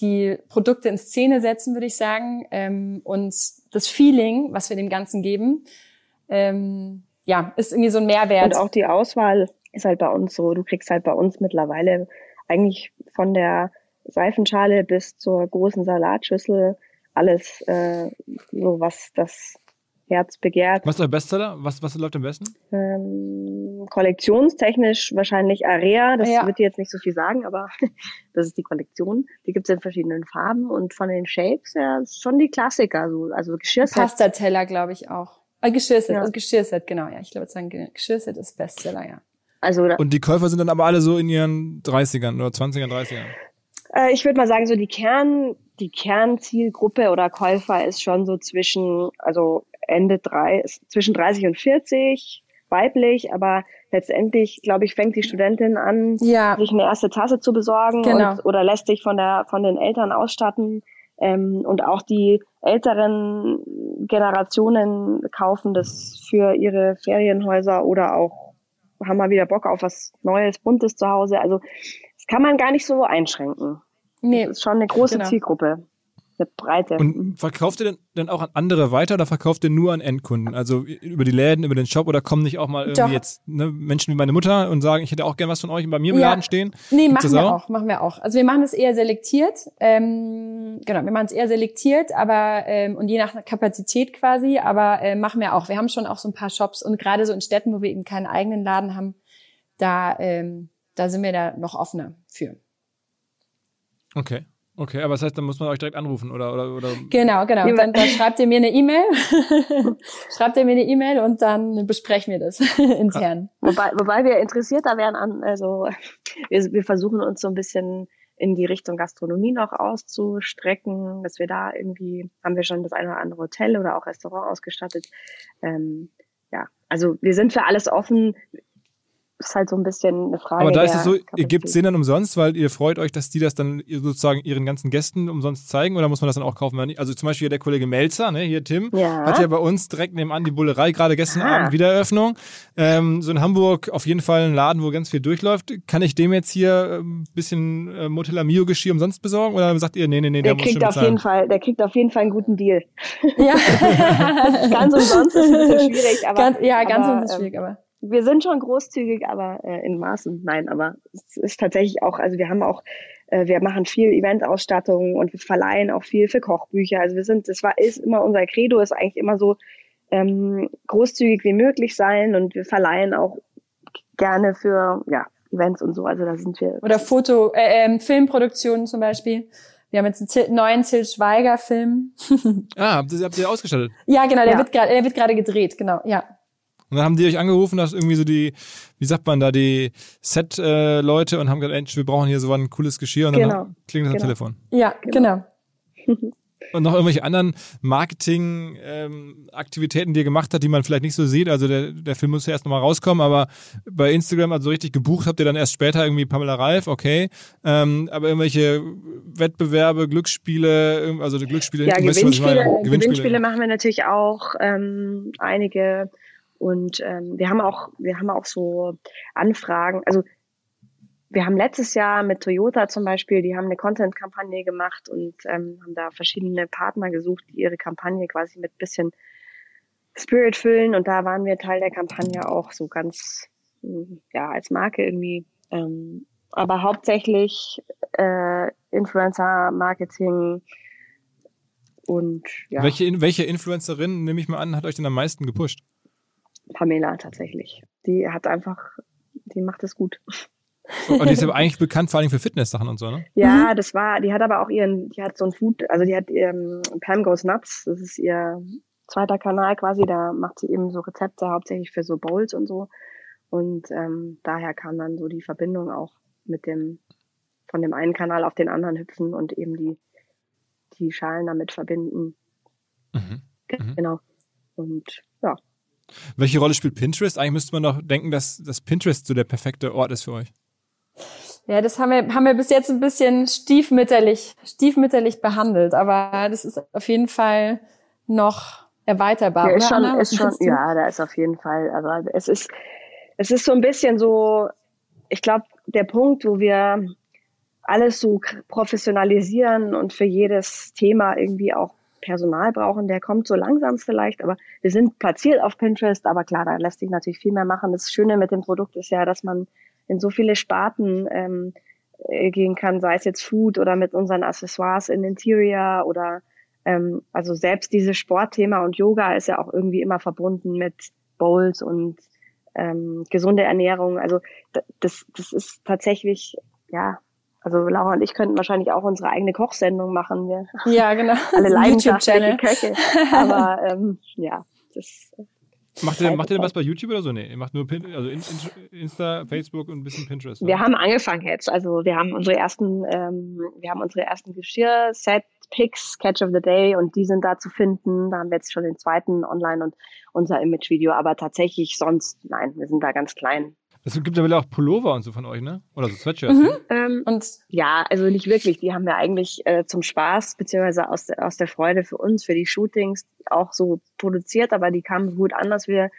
die Produkte in Szene setzen, würde ich sagen, ähm, und das Feeling, was wir dem Ganzen geben ähm, ja, ist irgendwie so ein Mehrwert. Und auch die Auswahl ist halt bei uns so. Du kriegst halt bei uns mittlerweile eigentlich von der Seifenschale bis zur großen Salatschüssel alles äh, so, was das Herz begehrt. Was ist der Bestseller? Was, was läuft am besten? Ähm, kollektionstechnisch wahrscheinlich Area. Das ja. wird dir jetzt nicht so viel sagen, aber das ist die Kollektion. Die gibt es in verschiedenen Farben und von den Shapes her ist schon die Klassiker. So. Also Geschirrset. Pastateller, glaube ich auch. Ah, Geschirrset, ja. also Geschirrset, genau, ja. Ich glaube, sagen Geschirrset ist Bestseller, ja. Also, und die Käufer sind dann aber alle so in ihren 30ern oder 20ern, 30ern? Äh, ich würde mal sagen, so die Kern, die Kernzielgruppe oder Käufer ist schon so zwischen, also Ende drei, zwischen 30 und 40, weiblich, aber letztendlich, glaube ich, fängt die Studentin an, ja. sich eine erste Tasse zu besorgen genau. und, oder lässt sich von der, von den Eltern ausstatten. Ähm, und auch die älteren Generationen kaufen das für ihre Ferienhäuser oder auch haben mal wieder Bock auf was Neues, Buntes zu Hause. Also das kann man gar nicht so einschränken. Nee. Das ist schon eine große genau. Zielgruppe eine Breite. Und mhm. verkauft ihr denn dann auch an andere weiter oder verkauft ihr nur an Endkunden? Also über die Läden, über den Shop oder kommen nicht auch mal irgendwie Doch. jetzt ne, Menschen wie meine Mutter und sagen, ich hätte auch gern was von euch bei mir im ja. Laden stehen? Nee, Gibt's machen wir auch? auch? machen wir auch. Also wir machen das eher selektiert. Ähm, genau, wir machen es eher selektiert, aber ähm, und je nach Kapazität quasi, aber äh, machen wir auch. Wir haben schon auch so ein paar Shops und gerade so in Städten, wo wir eben keinen eigenen Laden haben, da, ähm, da sind wir da noch offener für. Okay. Okay, aber das heißt, dann muss man euch direkt anrufen oder oder oder. Genau, genau. Dann, dann schreibt ihr mir eine E-Mail, schreibt ihr mir eine E-Mail und dann besprechen wir das intern. Wobei, wobei wir interessierter wären an, also wir, wir versuchen uns so ein bisschen in die Richtung Gastronomie noch auszustrecken, dass wir da irgendwie haben wir schon das eine oder andere Hotel oder auch Restaurant ausgestattet. Ähm, ja, also wir sind für alles offen ist halt so ein bisschen eine Frage. Aber da ist es so, ihr gebt es denen dann umsonst, weil ihr freut euch, dass die das dann sozusagen ihren ganzen Gästen umsonst zeigen oder muss man das dann auch kaufen? Also zum Beispiel der Kollege Melzer, ne, hier Tim, ja. hat ja bei uns direkt nebenan die Bullerei, gerade gestern ah. Abend Wiedereröffnung. Ähm, so in Hamburg auf jeden Fall ein Laden, wo ganz viel durchläuft. Kann ich dem jetzt hier ein ähm, bisschen äh, Motel Mio Geschirr umsonst besorgen oder sagt ihr, nee, nee, nee, der, der kriegt auf jeden Fall, der kriegt auf jeden Fall einen guten Deal. Ja. ganz umsonst ist ein bisschen schwierig, aber. Ganz, ja, ganz aber, umsonst schwierig, aber wir sind schon großzügig, aber äh, in Maßen. Nein, aber es ist tatsächlich auch, also wir haben auch, äh, wir machen viel Eventausstattung und wir verleihen auch viel für Kochbücher. Also wir sind, das war ist immer unser Credo, ist eigentlich immer so ähm, großzügig wie möglich sein und wir verleihen auch gerne für ja Events und so. Also da sind wir. Oder Foto, äh, ähm, Filmproduktionen zum Beispiel. Wir haben jetzt einen neuen Til Schweiger Film. ah, habt ihr, habt ihr ausgestattet? Ja, genau, der ja. wird gerade, der wird gerade gedreht, genau, ja. Und dann haben die euch angerufen, dass irgendwie so die, wie sagt man da, die Set-Leute und haben gesagt, Mensch, wir brauchen hier so ein cooles Geschirr und genau. dann klingelt das genau. Telefon. Ja, genau. Und noch irgendwelche anderen Marketing-Aktivitäten, ähm, die ihr gemacht habt, die man vielleicht nicht so sieht. Also der, der Film muss ja erst nochmal rauskommen, aber bei Instagram, also richtig gebucht habt ihr dann erst später irgendwie Pamela Reif, okay. Ähm, aber irgendwelche Wettbewerbe, Glücksspiele, also die Glücksspiele. Ja, Gewinnspiele, Gewinnspiele, Gewinnspiele machen wir natürlich auch. Ähm, einige und ähm, wir haben auch, wir haben auch so Anfragen. Also wir haben letztes Jahr mit Toyota zum Beispiel, die haben eine Content-Kampagne gemacht und ähm, haben da verschiedene Partner gesucht, die ihre Kampagne quasi mit bisschen Spirit füllen. Und da waren wir Teil der Kampagne auch so ganz, ja, als Marke irgendwie. Ähm, aber hauptsächlich äh, Influencer-Marketing und ja. Welche, welche Influencerin, nehme ich mal an, hat euch denn am meisten gepusht? Pamela tatsächlich. Die hat einfach, die macht es gut. Und die ist ja eigentlich bekannt vor allem für Fitness-Sachen und so, ne? Ja, mhm. das war, die hat aber auch ihren, die hat so ein Food, also die hat ähm, Pam Goes Nuts, das ist ihr zweiter Kanal quasi, da macht sie eben so Rezepte hauptsächlich für so Bowls und so. Und ähm, daher kam dann so die Verbindung auch mit dem, von dem einen Kanal auf den anderen hüpfen und eben die, die Schalen damit verbinden. Mhm. mhm. Genau. Und ja, welche Rolle spielt Pinterest? Eigentlich müsste man doch denken, dass, dass Pinterest so der perfekte Ort ist für euch. Ja, das haben wir, haben wir bis jetzt ein bisschen stiefmütterlich, stiefmütterlich behandelt, aber das ist auf jeden Fall noch erweiterbar. Ja, ist schon, ist schon, ja, da ist auf jeden Fall, aber es ist, es ist so ein bisschen so, ich glaube, der Punkt, wo wir alles so professionalisieren und für jedes Thema irgendwie auch Personal brauchen, der kommt so langsam vielleicht, aber wir sind platziert auf Pinterest, aber klar, da lässt sich natürlich viel mehr machen. Das Schöne mit dem Produkt ist ja, dass man in so viele Sparten ähm, äh, gehen kann, sei es jetzt Food oder mit unseren Accessoires in Interior oder ähm, also selbst dieses Sportthema und Yoga ist ja auch irgendwie immer verbunden mit Bowls und ähm, gesunde Ernährung. Also das, das ist tatsächlich ja also Laura und ich könnten wahrscheinlich auch unsere eigene Kochsendung machen. Wir ja, genau. Alle leidenschaftliche Köche. Aber ähm, ja, das Macht ihr, macht ihr denn was bei YouTube oder so? Nee, ihr macht nur Pin, also Insta, Facebook und ein bisschen Pinterest. Oder? Wir haben angefangen jetzt. Also wir haben unsere ersten, ähm, wir haben unsere ersten Geschirr-Set, Picks, Catch of the Day und die sind da zu finden. Da haben wir jetzt schon den zweiten online und unser Image-Video. Aber tatsächlich sonst, nein, wir sind da ganz klein. Es gibt ja auch Pullover und so von euch, ne? Oder so Sweatshirts. Mhm. Ne? Ähm, und ja, also nicht wirklich. Die haben wir eigentlich äh, zum Spaß beziehungsweise aus, der, aus der Freude für uns, für die Shootings auch so produziert, aber die kamen gut an, dass wir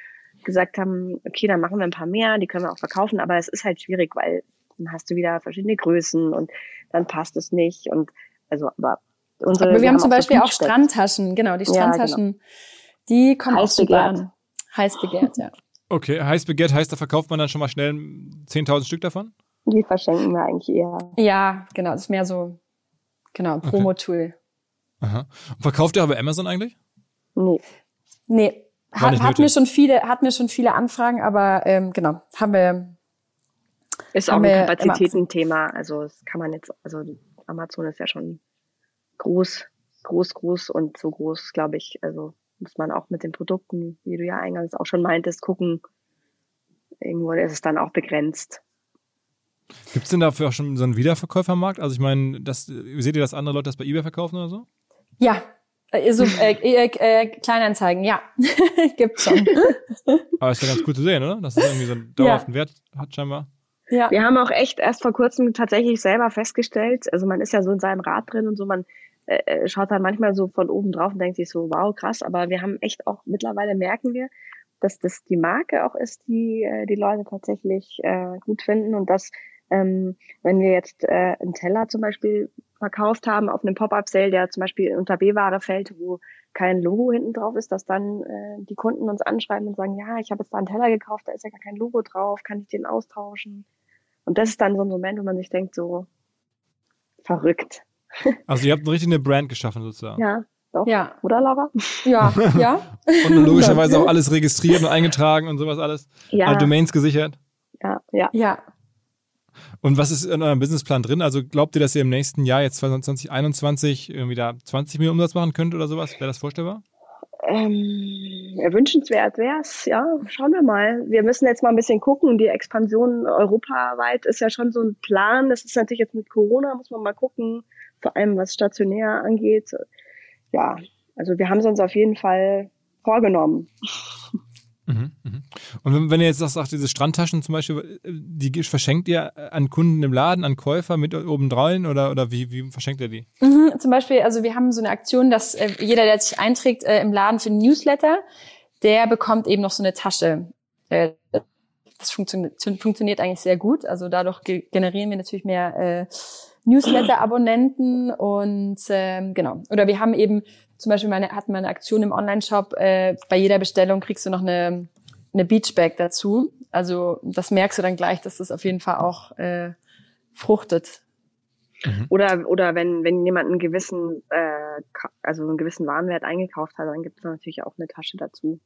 gesagt haben, okay, dann machen wir ein paar mehr, die können wir auch verkaufen, aber es ist halt schwierig, weil dann hast du wieder verschiedene Größen und dann passt es nicht und also aber unsere aber wir, wir haben, haben, zum Beispiel auch Strandtaschen, genau, die Strandtaschen, ja, genau. die kommen Heiß auch super an. Heiß begehrt, ja. Okay, heiß begehrt heißt, da verkauft man dann schon mal schnell 10.000 Stück davon? Die verschenken wir eigentlich eher. Ja, genau, das ist mehr so, genau, Promo-Tool. Okay. Aha. Und verkauft ihr aber Amazon eigentlich? Nee. Nee. Hat, hat mir schon viele, hat mir schon viele Anfragen, aber ähm, genau, haben wir. Ist auch ein Kapazitätenthema. Also das kann man jetzt, also Amazon ist ja schon groß, groß, groß und so groß, glaube ich. Also muss man auch mit den Produkten, wie du ja eingangs auch schon meintest, gucken. Irgendwo ist es dann auch begrenzt. Gibt es denn dafür auch schon so einen Wiederverkäufermarkt? Also ich meine, das, seht ihr, dass andere Leute das bei eBay verkaufen oder so? Ja, Äh, so, äh, äh, äh, Kleinanzeigen, ja. Gibt's schon. Aber ist ja ganz cool zu sehen, oder? Dass es irgendwie so einen dauerhaften ja. Wert hat scheinbar. Ja. Wir haben auch echt erst vor kurzem tatsächlich selber festgestellt, also man ist ja so in seinem Rad drin und so, man äh, äh, schaut dann manchmal so von oben drauf und denkt sich so, wow, krass, aber wir haben echt auch, mittlerweile merken wir, dass das die Marke auch ist, die äh, die Leute tatsächlich äh, gut finden und dass ähm, wenn wir jetzt äh, einen Teller zum Beispiel verkauft haben auf einem Pop-up-Sale, der zum Beispiel unter B-Ware fällt, wo kein Logo hinten drauf ist, dass dann äh, die Kunden uns anschreiben und sagen, ja, ich habe jetzt da einen Teller gekauft, da ist ja gar kein Logo drauf, kann ich den austauschen? Und das ist dann so ein Moment, wo man sich denkt, so verrückt. Also ihr habt richtig eine Brand geschaffen sozusagen. Ja, doch. Ja. Oder Laura? Ja, ja. und logischerweise auch alles registriert und eingetragen und sowas alles. Ja. Alle Domains gesichert. Ja, ja. Ja. Und was ist in eurem Businessplan drin? Also glaubt ihr, dass ihr im nächsten Jahr, jetzt 2021, irgendwie da 20 Millionen Umsatz machen könnt oder sowas? Wäre das vorstellbar? Ähm, wünschenswert wäre es, ja. Schauen wir mal. Wir müssen jetzt mal ein bisschen gucken. Die Expansion europaweit ist ja schon so ein Plan. Das ist natürlich jetzt mit Corona, muss man mal gucken, vor allem was stationär angeht. Ja, also wir haben es uns auf jeden Fall vorgenommen. Mhm, mhm. Und wenn ihr jetzt sagt, diese Strandtaschen zum Beispiel, die verschenkt ihr an Kunden im Laden, an Käufer mit oben drein oder, oder wie, wie verschenkt ihr die? Mhm, zum Beispiel, also wir haben so eine Aktion, dass äh, jeder, der sich einträgt äh, im Laden für den Newsletter, der bekommt eben noch so eine Tasche. Äh, das funktio funktioniert eigentlich sehr gut. Also dadurch ge generieren wir natürlich mehr äh, Newsletter-Abonnenten und ähm, genau. Oder wir haben eben zum Beispiel meine, hatten wir eine Aktion im Online-Shop, äh, bei jeder Bestellung kriegst du noch eine, eine Beachbag dazu. Also das merkst du dann gleich, dass das auf jeden Fall auch äh, fruchtet. Mhm. Oder, oder wenn, wenn jemand einen gewissen, äh, also einen gewissen Warenwert eingekauft hat, dann gibt es natürlich auch eine Tasche dazu.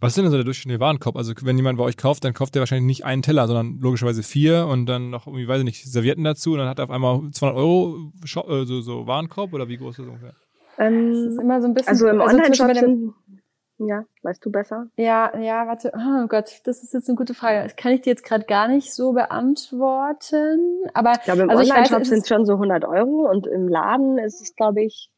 Was ist denn so der durchschnittliche Warenkorb? Also wenn jemand bei euch kauft, dann kauft er wahrscheinlich nicht einen Teller, sondern logischerweise vier und dann noch irgendwie, weiß ich nicht, Servietten dazu und dann hat er auf einmal 200 Euro äh, so, so Warenkorb oder wie groß ist das ungefähr? Ähm, das ist immer so ein bisschen. Also im also Online-Shop ja, weißt du besser? Ja, ja, warte. Oh Gott, das ist jetzt eine gute Frage. Das kann ich dir jetzt gerade gar nicht so beantworten. Aber ich glaube, im also Online-Shop sind es schon so 100 Euro und im Laden ist es, glaube ich,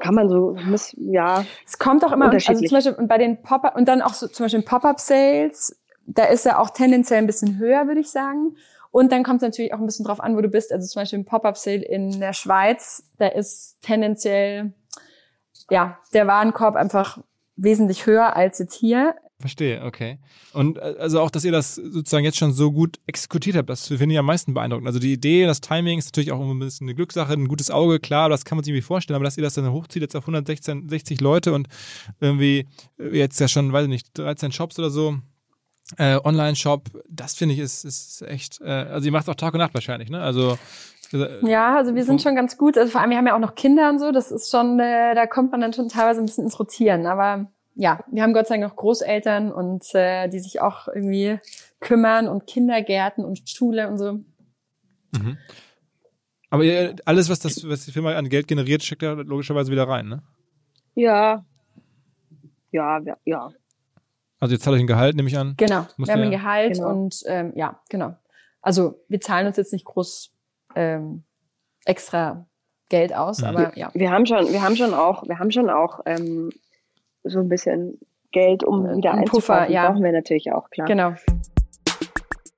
kann man so, muss, ja. Es kommt auch immer, also zum Beispiel und bei den Pop-up und dann auch so zum Beispiel Pop-up-Sales, da ist er auch tendenziell ein bisschen höher, würde ich sagen. Und dann kommt es natürlich auch ein bisschen drauf an, wo du bist. Also zum Beispiel im Pop-Up-Sale in der Schweiz, da ist tendenziell ja der Warenkorb einfach wesentlich höher als jetzt hier. Verstehe, okay. Und äh, also auch, dass ihr das sozusagen jetzt schon so gut exekutiert habt, das finde ich am meisten beeindruckend. Also die Idee, das Timing ist natürlich auch ein bisschen eine Glückssache, ein gutes Auge, klar, das kann man sich irgendwie vorstellen, aber dass ihr das dann hochzieht jetzt auf 116, 60 Leute und irgendwie jetzt ja schon, weiß ich nicht, 13 Shops oder so, äh, Online-Shop, das finde ich ist, ist echt, äh, also ihr macht auch Tag und Nacht wahrscheinlich, ne? Also äh, ja, also wir sind schon ganz gut. Also vor allem, wir haben ja auch noch Kinder und so. Das ist schon, äh, da kommt man dann schon teilweise ein bisschen ins Rotieren. Aber ja, wir haben Gott sei Dank noch Großeltern und äh, die sich auch irgendwie kümmern und Kindergärten und Schule und so. Mhm. Aber ihr, alles, was das, was die Firma an Geld generiert, steckt ja logischerweise wieder rein, ne? Ja. Ja, ja. Also ihr zahlt euch ein Gehalt, nehme ich an. Genau, wir haben ein Gehalt genau. und ähm, ja, genau. Also wir zahlen uns jetzt nicht groß ähm, extra Geld aus, mhm. aber ja. Wir haben schon, wir haben schon auch, wir haben schon auch ähm, so ein bisschen Geld, um äh, wieder einzukaufen. Ja. Brauchen wir natürlich auch, klar. Genau.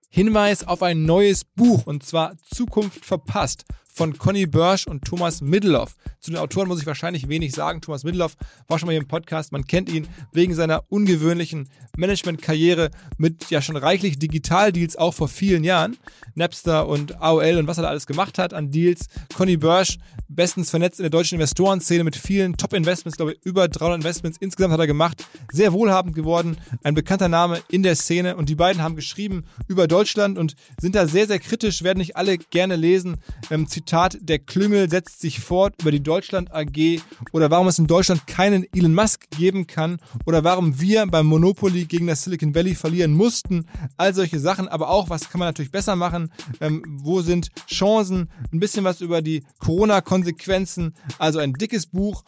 Hinweis auf ein neues Buch und zwar Zukunft verpasst von Conny Börsch und Thomas Middelhoff. Zu den Autoren muss ich wahrscheinlich wenig sagen. Thomas Middelhoff war schon mal hier im Podcast. Man kennt ihn wegen seiner ungewöhnlichen Managementkarriere mit ja schon reichlich Digitaldeals auch vor vielen Jahren. Napster und AOL und was er da alles gemacht hat an Deals. Conny Börsch, bestens vernetzt in der deutschen Investorenszene mit vielen Top-Investments, glaube ich, über 300 Investments insgesamt hat er gemacht. Sehr wohlhabend geworden, ein bekannter Name in der Szene und die beiden haben geschrieben über Deutschland und sind da sehr, sehr kritisch, werden nicht alle gerne lesen. Ähm, Zitat, der Klüngel setzt sich fort über die Deutschland AG oder warum es in Deutschland keinen Elon Musk geben kann oder warum wir beim Monopoly gegen das Silicon Valley verlieren mussten. All solche Sachen, aber auch, was kann man natürlich besser machen? Ähm, wo sind Chancen? Ein bisschen was über die Corona-Konsequenzen. Also ein dickes Buch.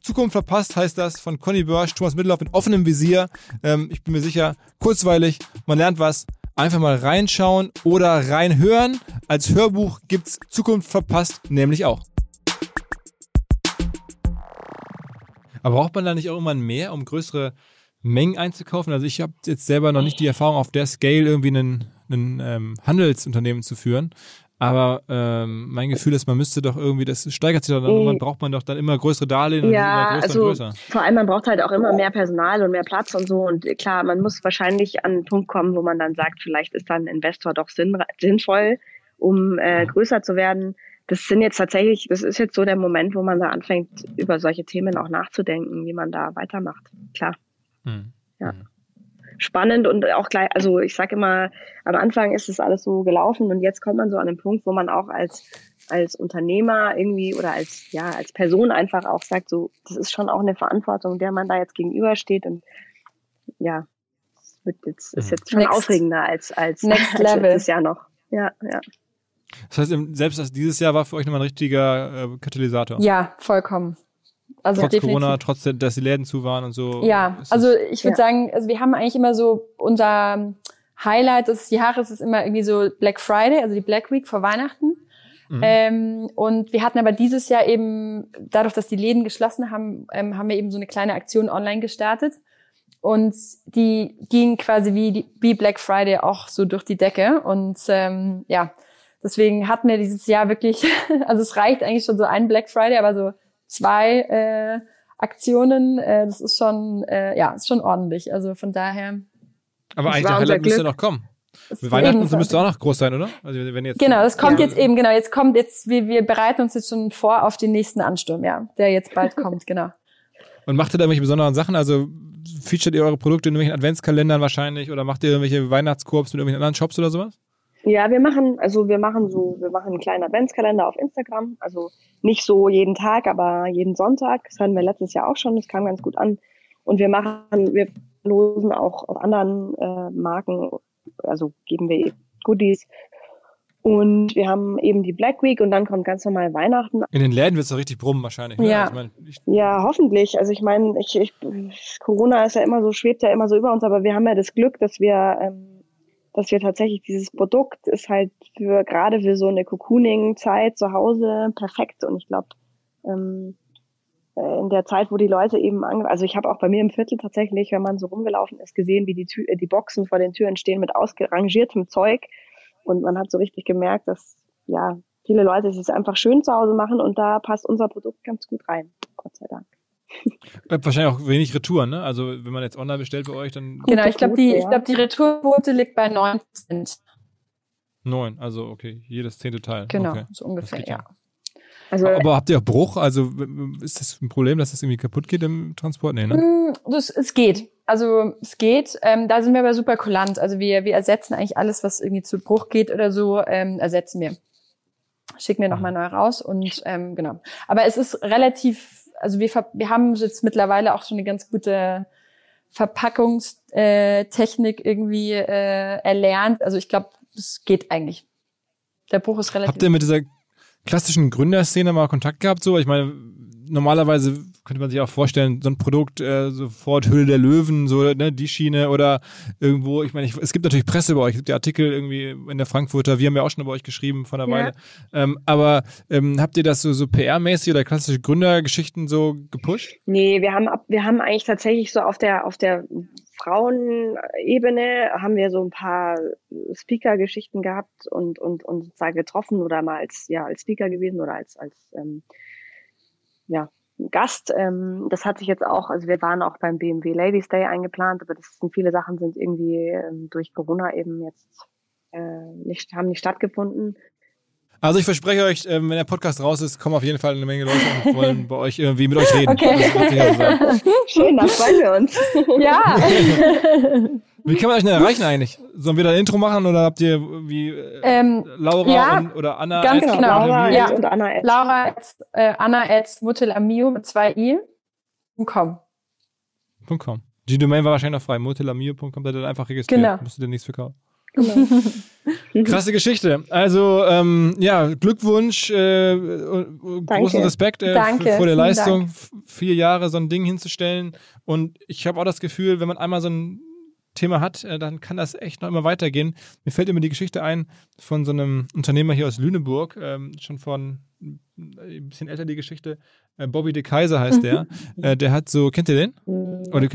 Zukunft verpasst heißt das von Conny Börsch, Thomas Mittellauf in offenem Visier. Ähm, ich bin mir sicher, kurzweilig, man lernt was einfach mal reinschauen oder reinhören. Als Hörbuch gibt's Zukunft verpasst nämlich auch. Aber braucht man da nicht auch irgendwann mehr, um größere Mengen einzukaufen? Also ich habe jetzt selber noch nicht die Erfahrung, auf der Scale irgendwie einen ähm, Handelsunternehmen zu führen. Aber ähm, mein Gefühl ist, man müsste doch irgendwie, das steigert sich dann, irgendwann braucht man doch dann immer größere Darlehen ja, und immer größer also, größer. Vor allem, man braucht halt auch immer mehr Personal und mehr Platz und so. Und klar, man muss wahrscheinlich an einen Punkt kommen, wo man dann sagt, vielleicht ist dann ein Investor doch sinn, sinnvoll, um äh, größer zu werden. Das sind jetzt tatsächlich, das ist jetzt so der Moment, wo man da anfängt, über solche Themen auch nachzudenken, wie man da weitermacht. Klar. Hm. Ja. Hm spannend und auch gleich, also ich sage immer, am Anfang ist es alles so gelaufen und jetzt kommt man so an den Punkt, wo man auch als als Unternehmer irgendwie oder als ja als Person einfach auch sagt, so das ist schon auch eine Verantwortung, der man da jetzt gegenübersteht und ja, das wird jetzt ist jetzt schon Next. aufregender als als, Next als Level. letztes Jahr noch. Ja, ja. Das heißt, selbst dieses Jahr war für euch nochmal ein richtiger äh, Katalysator. Ja, vollkommen. Also Trotz definitiv. Corona, trotz dass die Läden zu waren und so. Ja, also ich würde ja. sagen, also wir haben eigentlich immer so unser Highlight des Jahres ist immer irgendwie so Black Friday, also die Black Week vor Weihnachten. Mhm. Ähm, und wir hatten aber dieses Jahr eben, dadurch, dass die Läden geschlossen haben, ähm, haben wir eben so eine kleine Aktion online gestartet. Und die ging quasi wie, wie Black Friday auch so durch die Decke. Und ähm, ja, deswegen hatten wir dieses Jahr wirklich, also es reicht eigentlich schon so ein Black Friday, aber so zwei äh, Aktionen. Äh, das ist schon, äh, ja, ist schon ordentlich. Also von daher. Aber eigentlich der Highlight müsste noch kommen. Mit Weihnachten so müsste auch noch groß sein, oder? Also wenn jetzt genau, das kommt ja. jetzt eben, genau, jetzt kommt jetzt, wir, wir bereiten uns jetzt schon vor auf den nächsten Ansturm, ja, der jetzt bald kommt, genau. Und macht ihr da irgendwelche besonderen Sachen? Also featuret ihr eure Produkte in irgendwelchen Adventskalendern wahrscheinlich oder macht ihr irgendwelche Weihnachtskorps mit irgendwelchen anderen Shops oder sowas? Ja, wir machen, also wir machen so, wir machen einen kleinen Adventskalender auf Instagram. Also nicht so jeden Tag, aber jeden Sonntag. Das hatten wir letztes Jahr auch schon, das kam ganz gut an. Und wir machen, wir losen auch auf anderen äh, Marken, also geben wir Goodies. Und wir haben eben die Black Week und dann kommt ganz normal Weihnachten. In den Läden wird es richtig brummen wahrscheinlich. Ne? Ja. Also ich mein, ich ja, hoffentlich. Also ich meine, ich, ich, Corona ist ja immer so, schwebt ja immer so über uns, aber wir haben ja das Glück, dass wir ähm, dass wir tatsächlich dieses Produkt ist halt für gerade für so eine Cocooning-Zeit zu Hause perfekt. Und ich glaube, ähm, äh, in der Zeit, wo die Leute eben, ange also ich habe auch bei mir im Viertel tatsächlich, wenn man so rumgelaufen ist, gesehen, wie die, Tür die Boxen vor den Türen stehen mit ausgerangiertem Zeug. Und man hat so richtig gemerkt, dass ja viele Leute es einfach schön zu Hause machen und da passt unser Produkt ganz gut rein. Gott sei Dank. Äh, wahrscheinlich auch wenig Retouren, ne? Also wenn man jetzt online bestellt bei euch, dann. Genau, ich glaube, die, ich glaub, die Retourquote liegt bei 9 Prozent. 9, also okay, jedes zehnte Teil. Genau, okay. so ungefähr, ja. Also, aber habt ihr auch Bruch? Also ist das ein Problem, dass das irgendwie kaputt geht im Transport? Nee, ne? Mm, das, es geht. Also es geht. Ähm, da sind wir aber super kulant. Also wir, wir ersetzen eigentlich alles, was irgendwie zu Bruch geht oder so, ähm, ersetzen wir. Schicken wir nochmal mhm. neu raus und ähm, genau. Aber es ist relativ also wir, wir haben jetzt mittlerweile auch schon eine ganz gute Verpackungstechnik irgendwie äh, erlernt. Also ich glaube, es geht eigentlich. Der Bruch ist relativ. Habt ihr mit dieser klassischen Gründerszene mal Kontakt gehabt? So, ich meine, normalerweise könnte man sich auch vorstellen, so ein Produkt, äh, sofort Hülle der Löwen, so, ne, die Schiene oder irgendwo, ich meine, ich, es gibt natürlich Presse bei euch, es gibt ja Artikel irgendwie in der Frankfurter, wir haben ja auch schon über euch geschrieben vor einer ja. Weile. Ähm, aber ähm, habt ihr das so, so PR-mäßig oder klassische Gründergeschichten so gepusht? Nee, wir haben, wir haben eigentlich tatsächlich so auf der, auf der Frauenebene haben wir so ein paar Speaker-Geschichten gehabt und, und, und sozusagen getroffen oder mal als, ja, als Speaker gewesen oder als, als, ähm, ja, Gast. Ähm, das hat sich jetzt auch, also wir waren auch beim BMW Ladies Day eingeplant, aber das sind viele Sachen sind irgendwie ähm, durch Corona eben jetzt äh, nicht, haben nicht stattgefunden. Also ich verspreche euch, ähm, wenn der Podcast raus ist, kommen auf jeden Fall eine Menge Leute und wollen bei euch irgendwie mit euch reden. Okay. Schön, da freuen wir uns. Ja. Wie kann man euch denn erreichen eigentlich? Sollen wir da ein Intro machen oder habt ihr wie äh, ähm, Laura ja, und, oder Anna? Ganz genau. Laura ja. und Anna als. Laura als, äh, Anna als Mutelamio mit zwei i. .com. .com. Die Domain war wahrscheinlich noch frei. Mutelamio.com, da hat einfach registriert. Genau. Musst du dir nichts verkaufen. Genau. Krasse Geschichte. Also ähm, ja, Glückwunsch, äh, großen Respekt äh, Danke, vor der Leistung, Dank. vier Jahre so ein Ding hinzustellen. Und ich habe auch das Gefühl, wenn man einmal so ein Thema hat, äh, dann kann das echt noch immer weitergehen. Mir fällt immer die Geschichte ein von so einem Unternehmer hier aus Lüneburg, ähm, schon von ein bisschen älter die Geschichte. Äh, Bobby de Kaiser heißt der. Äh, der hat so, kennt ihr den? Oder,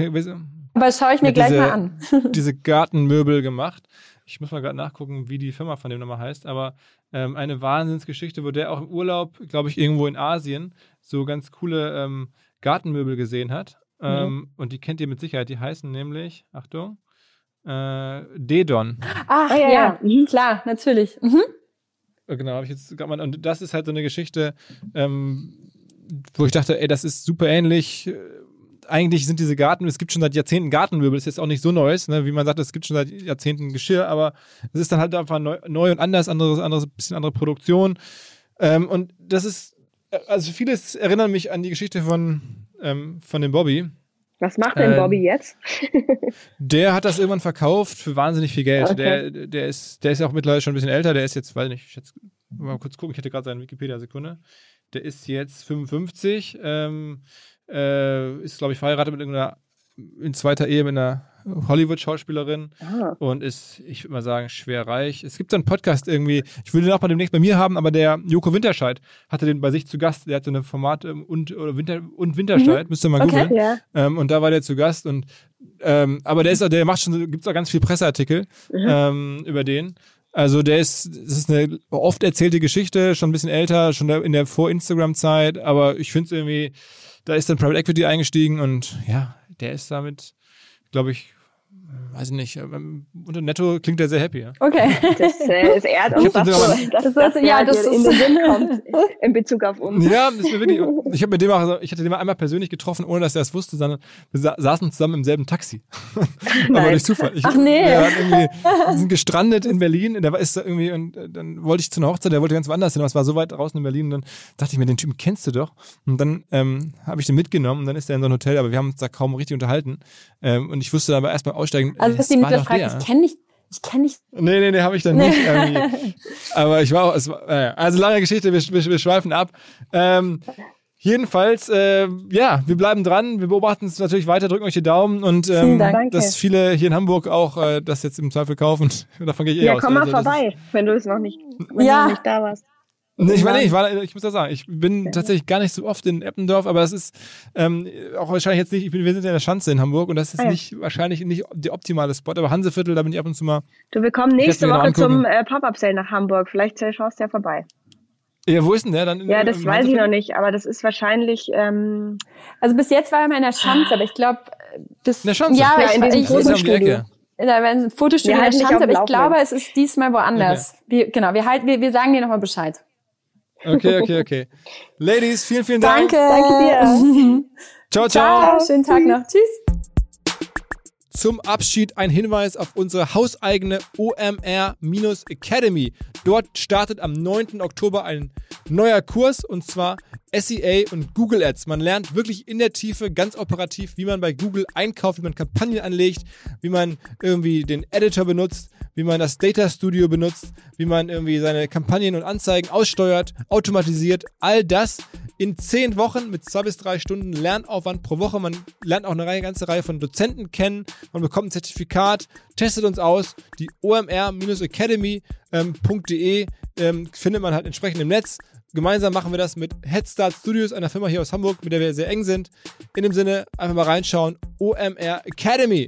Aber schaue ich mir gleich diese, mal an. diese Gartenmöbel gemacht. Ich muss mal gerade nachgucken, wie die Firma von dem nochmal heißt, aber ähm, eine Wahnsinnsgeschichte, wo der auch im Urlaub, glaube ich, irgendwo in Asien so ganz coole ähm, Gartenmöbel gesehen hat. Ähm, mhm. Und die kennt ihr mit Sicherheit. Die heißen nämlich, Achtung, äh, Dedon. Ach, ah, ja, ja. Mhm. klar, natürlich. Mhm. Äh, genau, habe ich jetzt gerade mal. Und das ist halt so eine Geschichte, ähm, wo ich dachte, ey, das ist super ähnlich. Äh, eigentlich sind diese Garten, es gibt schon seit Jahrzehnten Gartenmöbel, das ist jetzt auch nicht so Neues, ne? wie man sagt, es gibt schon seit Jahrzehnten Geschirr, aber es ist dann halt einfach neu, neu und anders, anderes, anderes, bisschen andere Produktion. Ähm, und das ist, äh, also vieles erinnert mich an die Geschichte von, ähm, von dem Bobby. Was macht denn Bobby ähm, jetzt? der hat das irgendwann verkauft für wahnsinnig viel Geld. Okay. Der, der, ist, der ist ja auch mittlerweile schon ein bisschen älter. Der ist jetzt, weiß nicht, ich jetzt mal kurz gucken, ich hätte gerade seine Wikipedia-Sekunde. Der ist jetzt 55, ähm, äh, ist, glaube ich, verheiratet mit irgendeiner in zweiter Ehe mit einer Hollywood-Schauspielerin ah. und ist, ich würde mal sagen, schwer reich. Es gibt so einen Podcast irgendwie, ich würde den auch mal demnächst bei mir haben, aber der Joko Winterscheid hatte den bei sich zu Gast. Der hatte eine Format ähm, und, oder Winter, und Winterscheid, mhm. müsst ihr mal okay, googeln. Yeah. Ähm, und da war der zu Gast und ähm, aber der ist der macht schon, gibt es auch ganz viele Presseartikel mhm. ähm, über den. Also der ist, das ist eine oft erzählte Geschichte, schon ein bisschen älter, schon in der Vor-Instagram-Zeit, aber ich finde es irgendwie, da ist dann Private Equity eingestiegen und ja, der ist damit, glaube ich, weiß ich nicht, ähm, unter Netto klingt er sehr happy. Ja? Okay. Das, äh, das ehrt uns, dass, so, dass, das, das ja, das in den Sinn kommt in Bezug auf uns. Ja, das ist mir wirklich, ich habe mit dem auch, ich hatte den mal einmal persönlich getroffen, ohne dass er es wusste, sondern wir saßen zusammen im selben Taxi. Aber durch Zufall. Ich, Ach nee. Wir, sind gestrandet in Berlin, der ist da irgendwie, und äh, dann wollte ich zu einer Hochzeit, der wollte ganz woanders hin, aber es war so weit draußen in Berlin, und dann dachte ich mir, den Typen kennst du doch. Und dann ähm, habe ich den mitgenommen und dann ist er in so ein Hotel, aber wir haben uns da kaum richtig unterhalten. Ähm, und ich wusste aber erstmal aussteigen, also, dass die Mutter fragt, ich kenne nicht, ich kenne nicht. Nee, nee, nee, habe ich dann nicht. Irgendwie. Aber ich war auch, es war, also lange Geschichte, wir, wir, wir schweifen ab. Ähm, jedenfalls, äh, ja, wir bleiben dran, wir beobachten es natürlich weiter, drücken euch die Daumen und ähm, dass viele hier in Hamburg auch äh, das jetzt im Zweifel kaufen. Davon gehe ich eh ja, aus. Ja, komm mal also, vorbei, wenn du es noch nicht, wenn ja. du nicht da warst. Nee, ich meine, ich, war, ich muss ja sagen, ich bin ja. tatsächlich gar nicht so oft in Eppendorf, aber es ist ähm, auch wahrscheinlich jetzt nicht, ich bin, wir sind ja in der Schanze in Hamburg und das ist ah, ja. nicht wahrscheinlich nicht der optimale Spot, aber Hanseviertel, da bin ich ab und zu mal. Du, wir kommen nächste Woche zum äh, Pop-Up-Sale nach Hamburg. Vielleicht äh, schaust du ja vorbei. Ja, wo ist denn der dann? ja, das weiß ich noch nicht, aber das ist wahrscheinlich. Ähm, also bis jetzt war er mal in der Schanze, aber ich glaube, bis. In der Schanze? Ja, ja in diesem ich, großen Studio. In der Fotostudio in der Schanze, aber ich glaube, es ist diesmal woanders. Okay. Wir, genau, wir, halt, wir, wir sagen dir nochmal Bescheid. Okay, okay, okay. Ladies, vielen, vielen Dank. Danke. Danke dir. ciao, ciao. ciao. Schönen Tag noch. Tschüss. Zum Abschied ein Hinweis auf unsere hauseigene OMR-Academy. Dort startet am 9. Oktober ein neuer Kurs und zwar SEA und Google Ads. Man lernt wirklich in der Tiefe, ganz operativ, wie man bei Google einkauft, wie man Kampagnen anlegt, wie man irgendwie den Editor benutzt, wie man das Data Studio benutzt, wie man irgendwie seine Kampagnen und Anzeigen aussteuert, automatisiert. All das in zehn Wochen mit zwei bis drei Stunden Lernaufwand pro Woche. Man lernt auch eine Reihe, ganze Reihe von Dozenten kennen. Man bekommt ein Zertifikat, testet uns aus. Die omr-academy.de ähm, ähm, findet man halt entsprechend im Netz. Gemeinsam machen wir das mit Headstart Studios, einer Firma hier aus Hamburg, mit der wir sehr eng sind. In dem Sinne, einfach mal reinschauen. OMR Academy.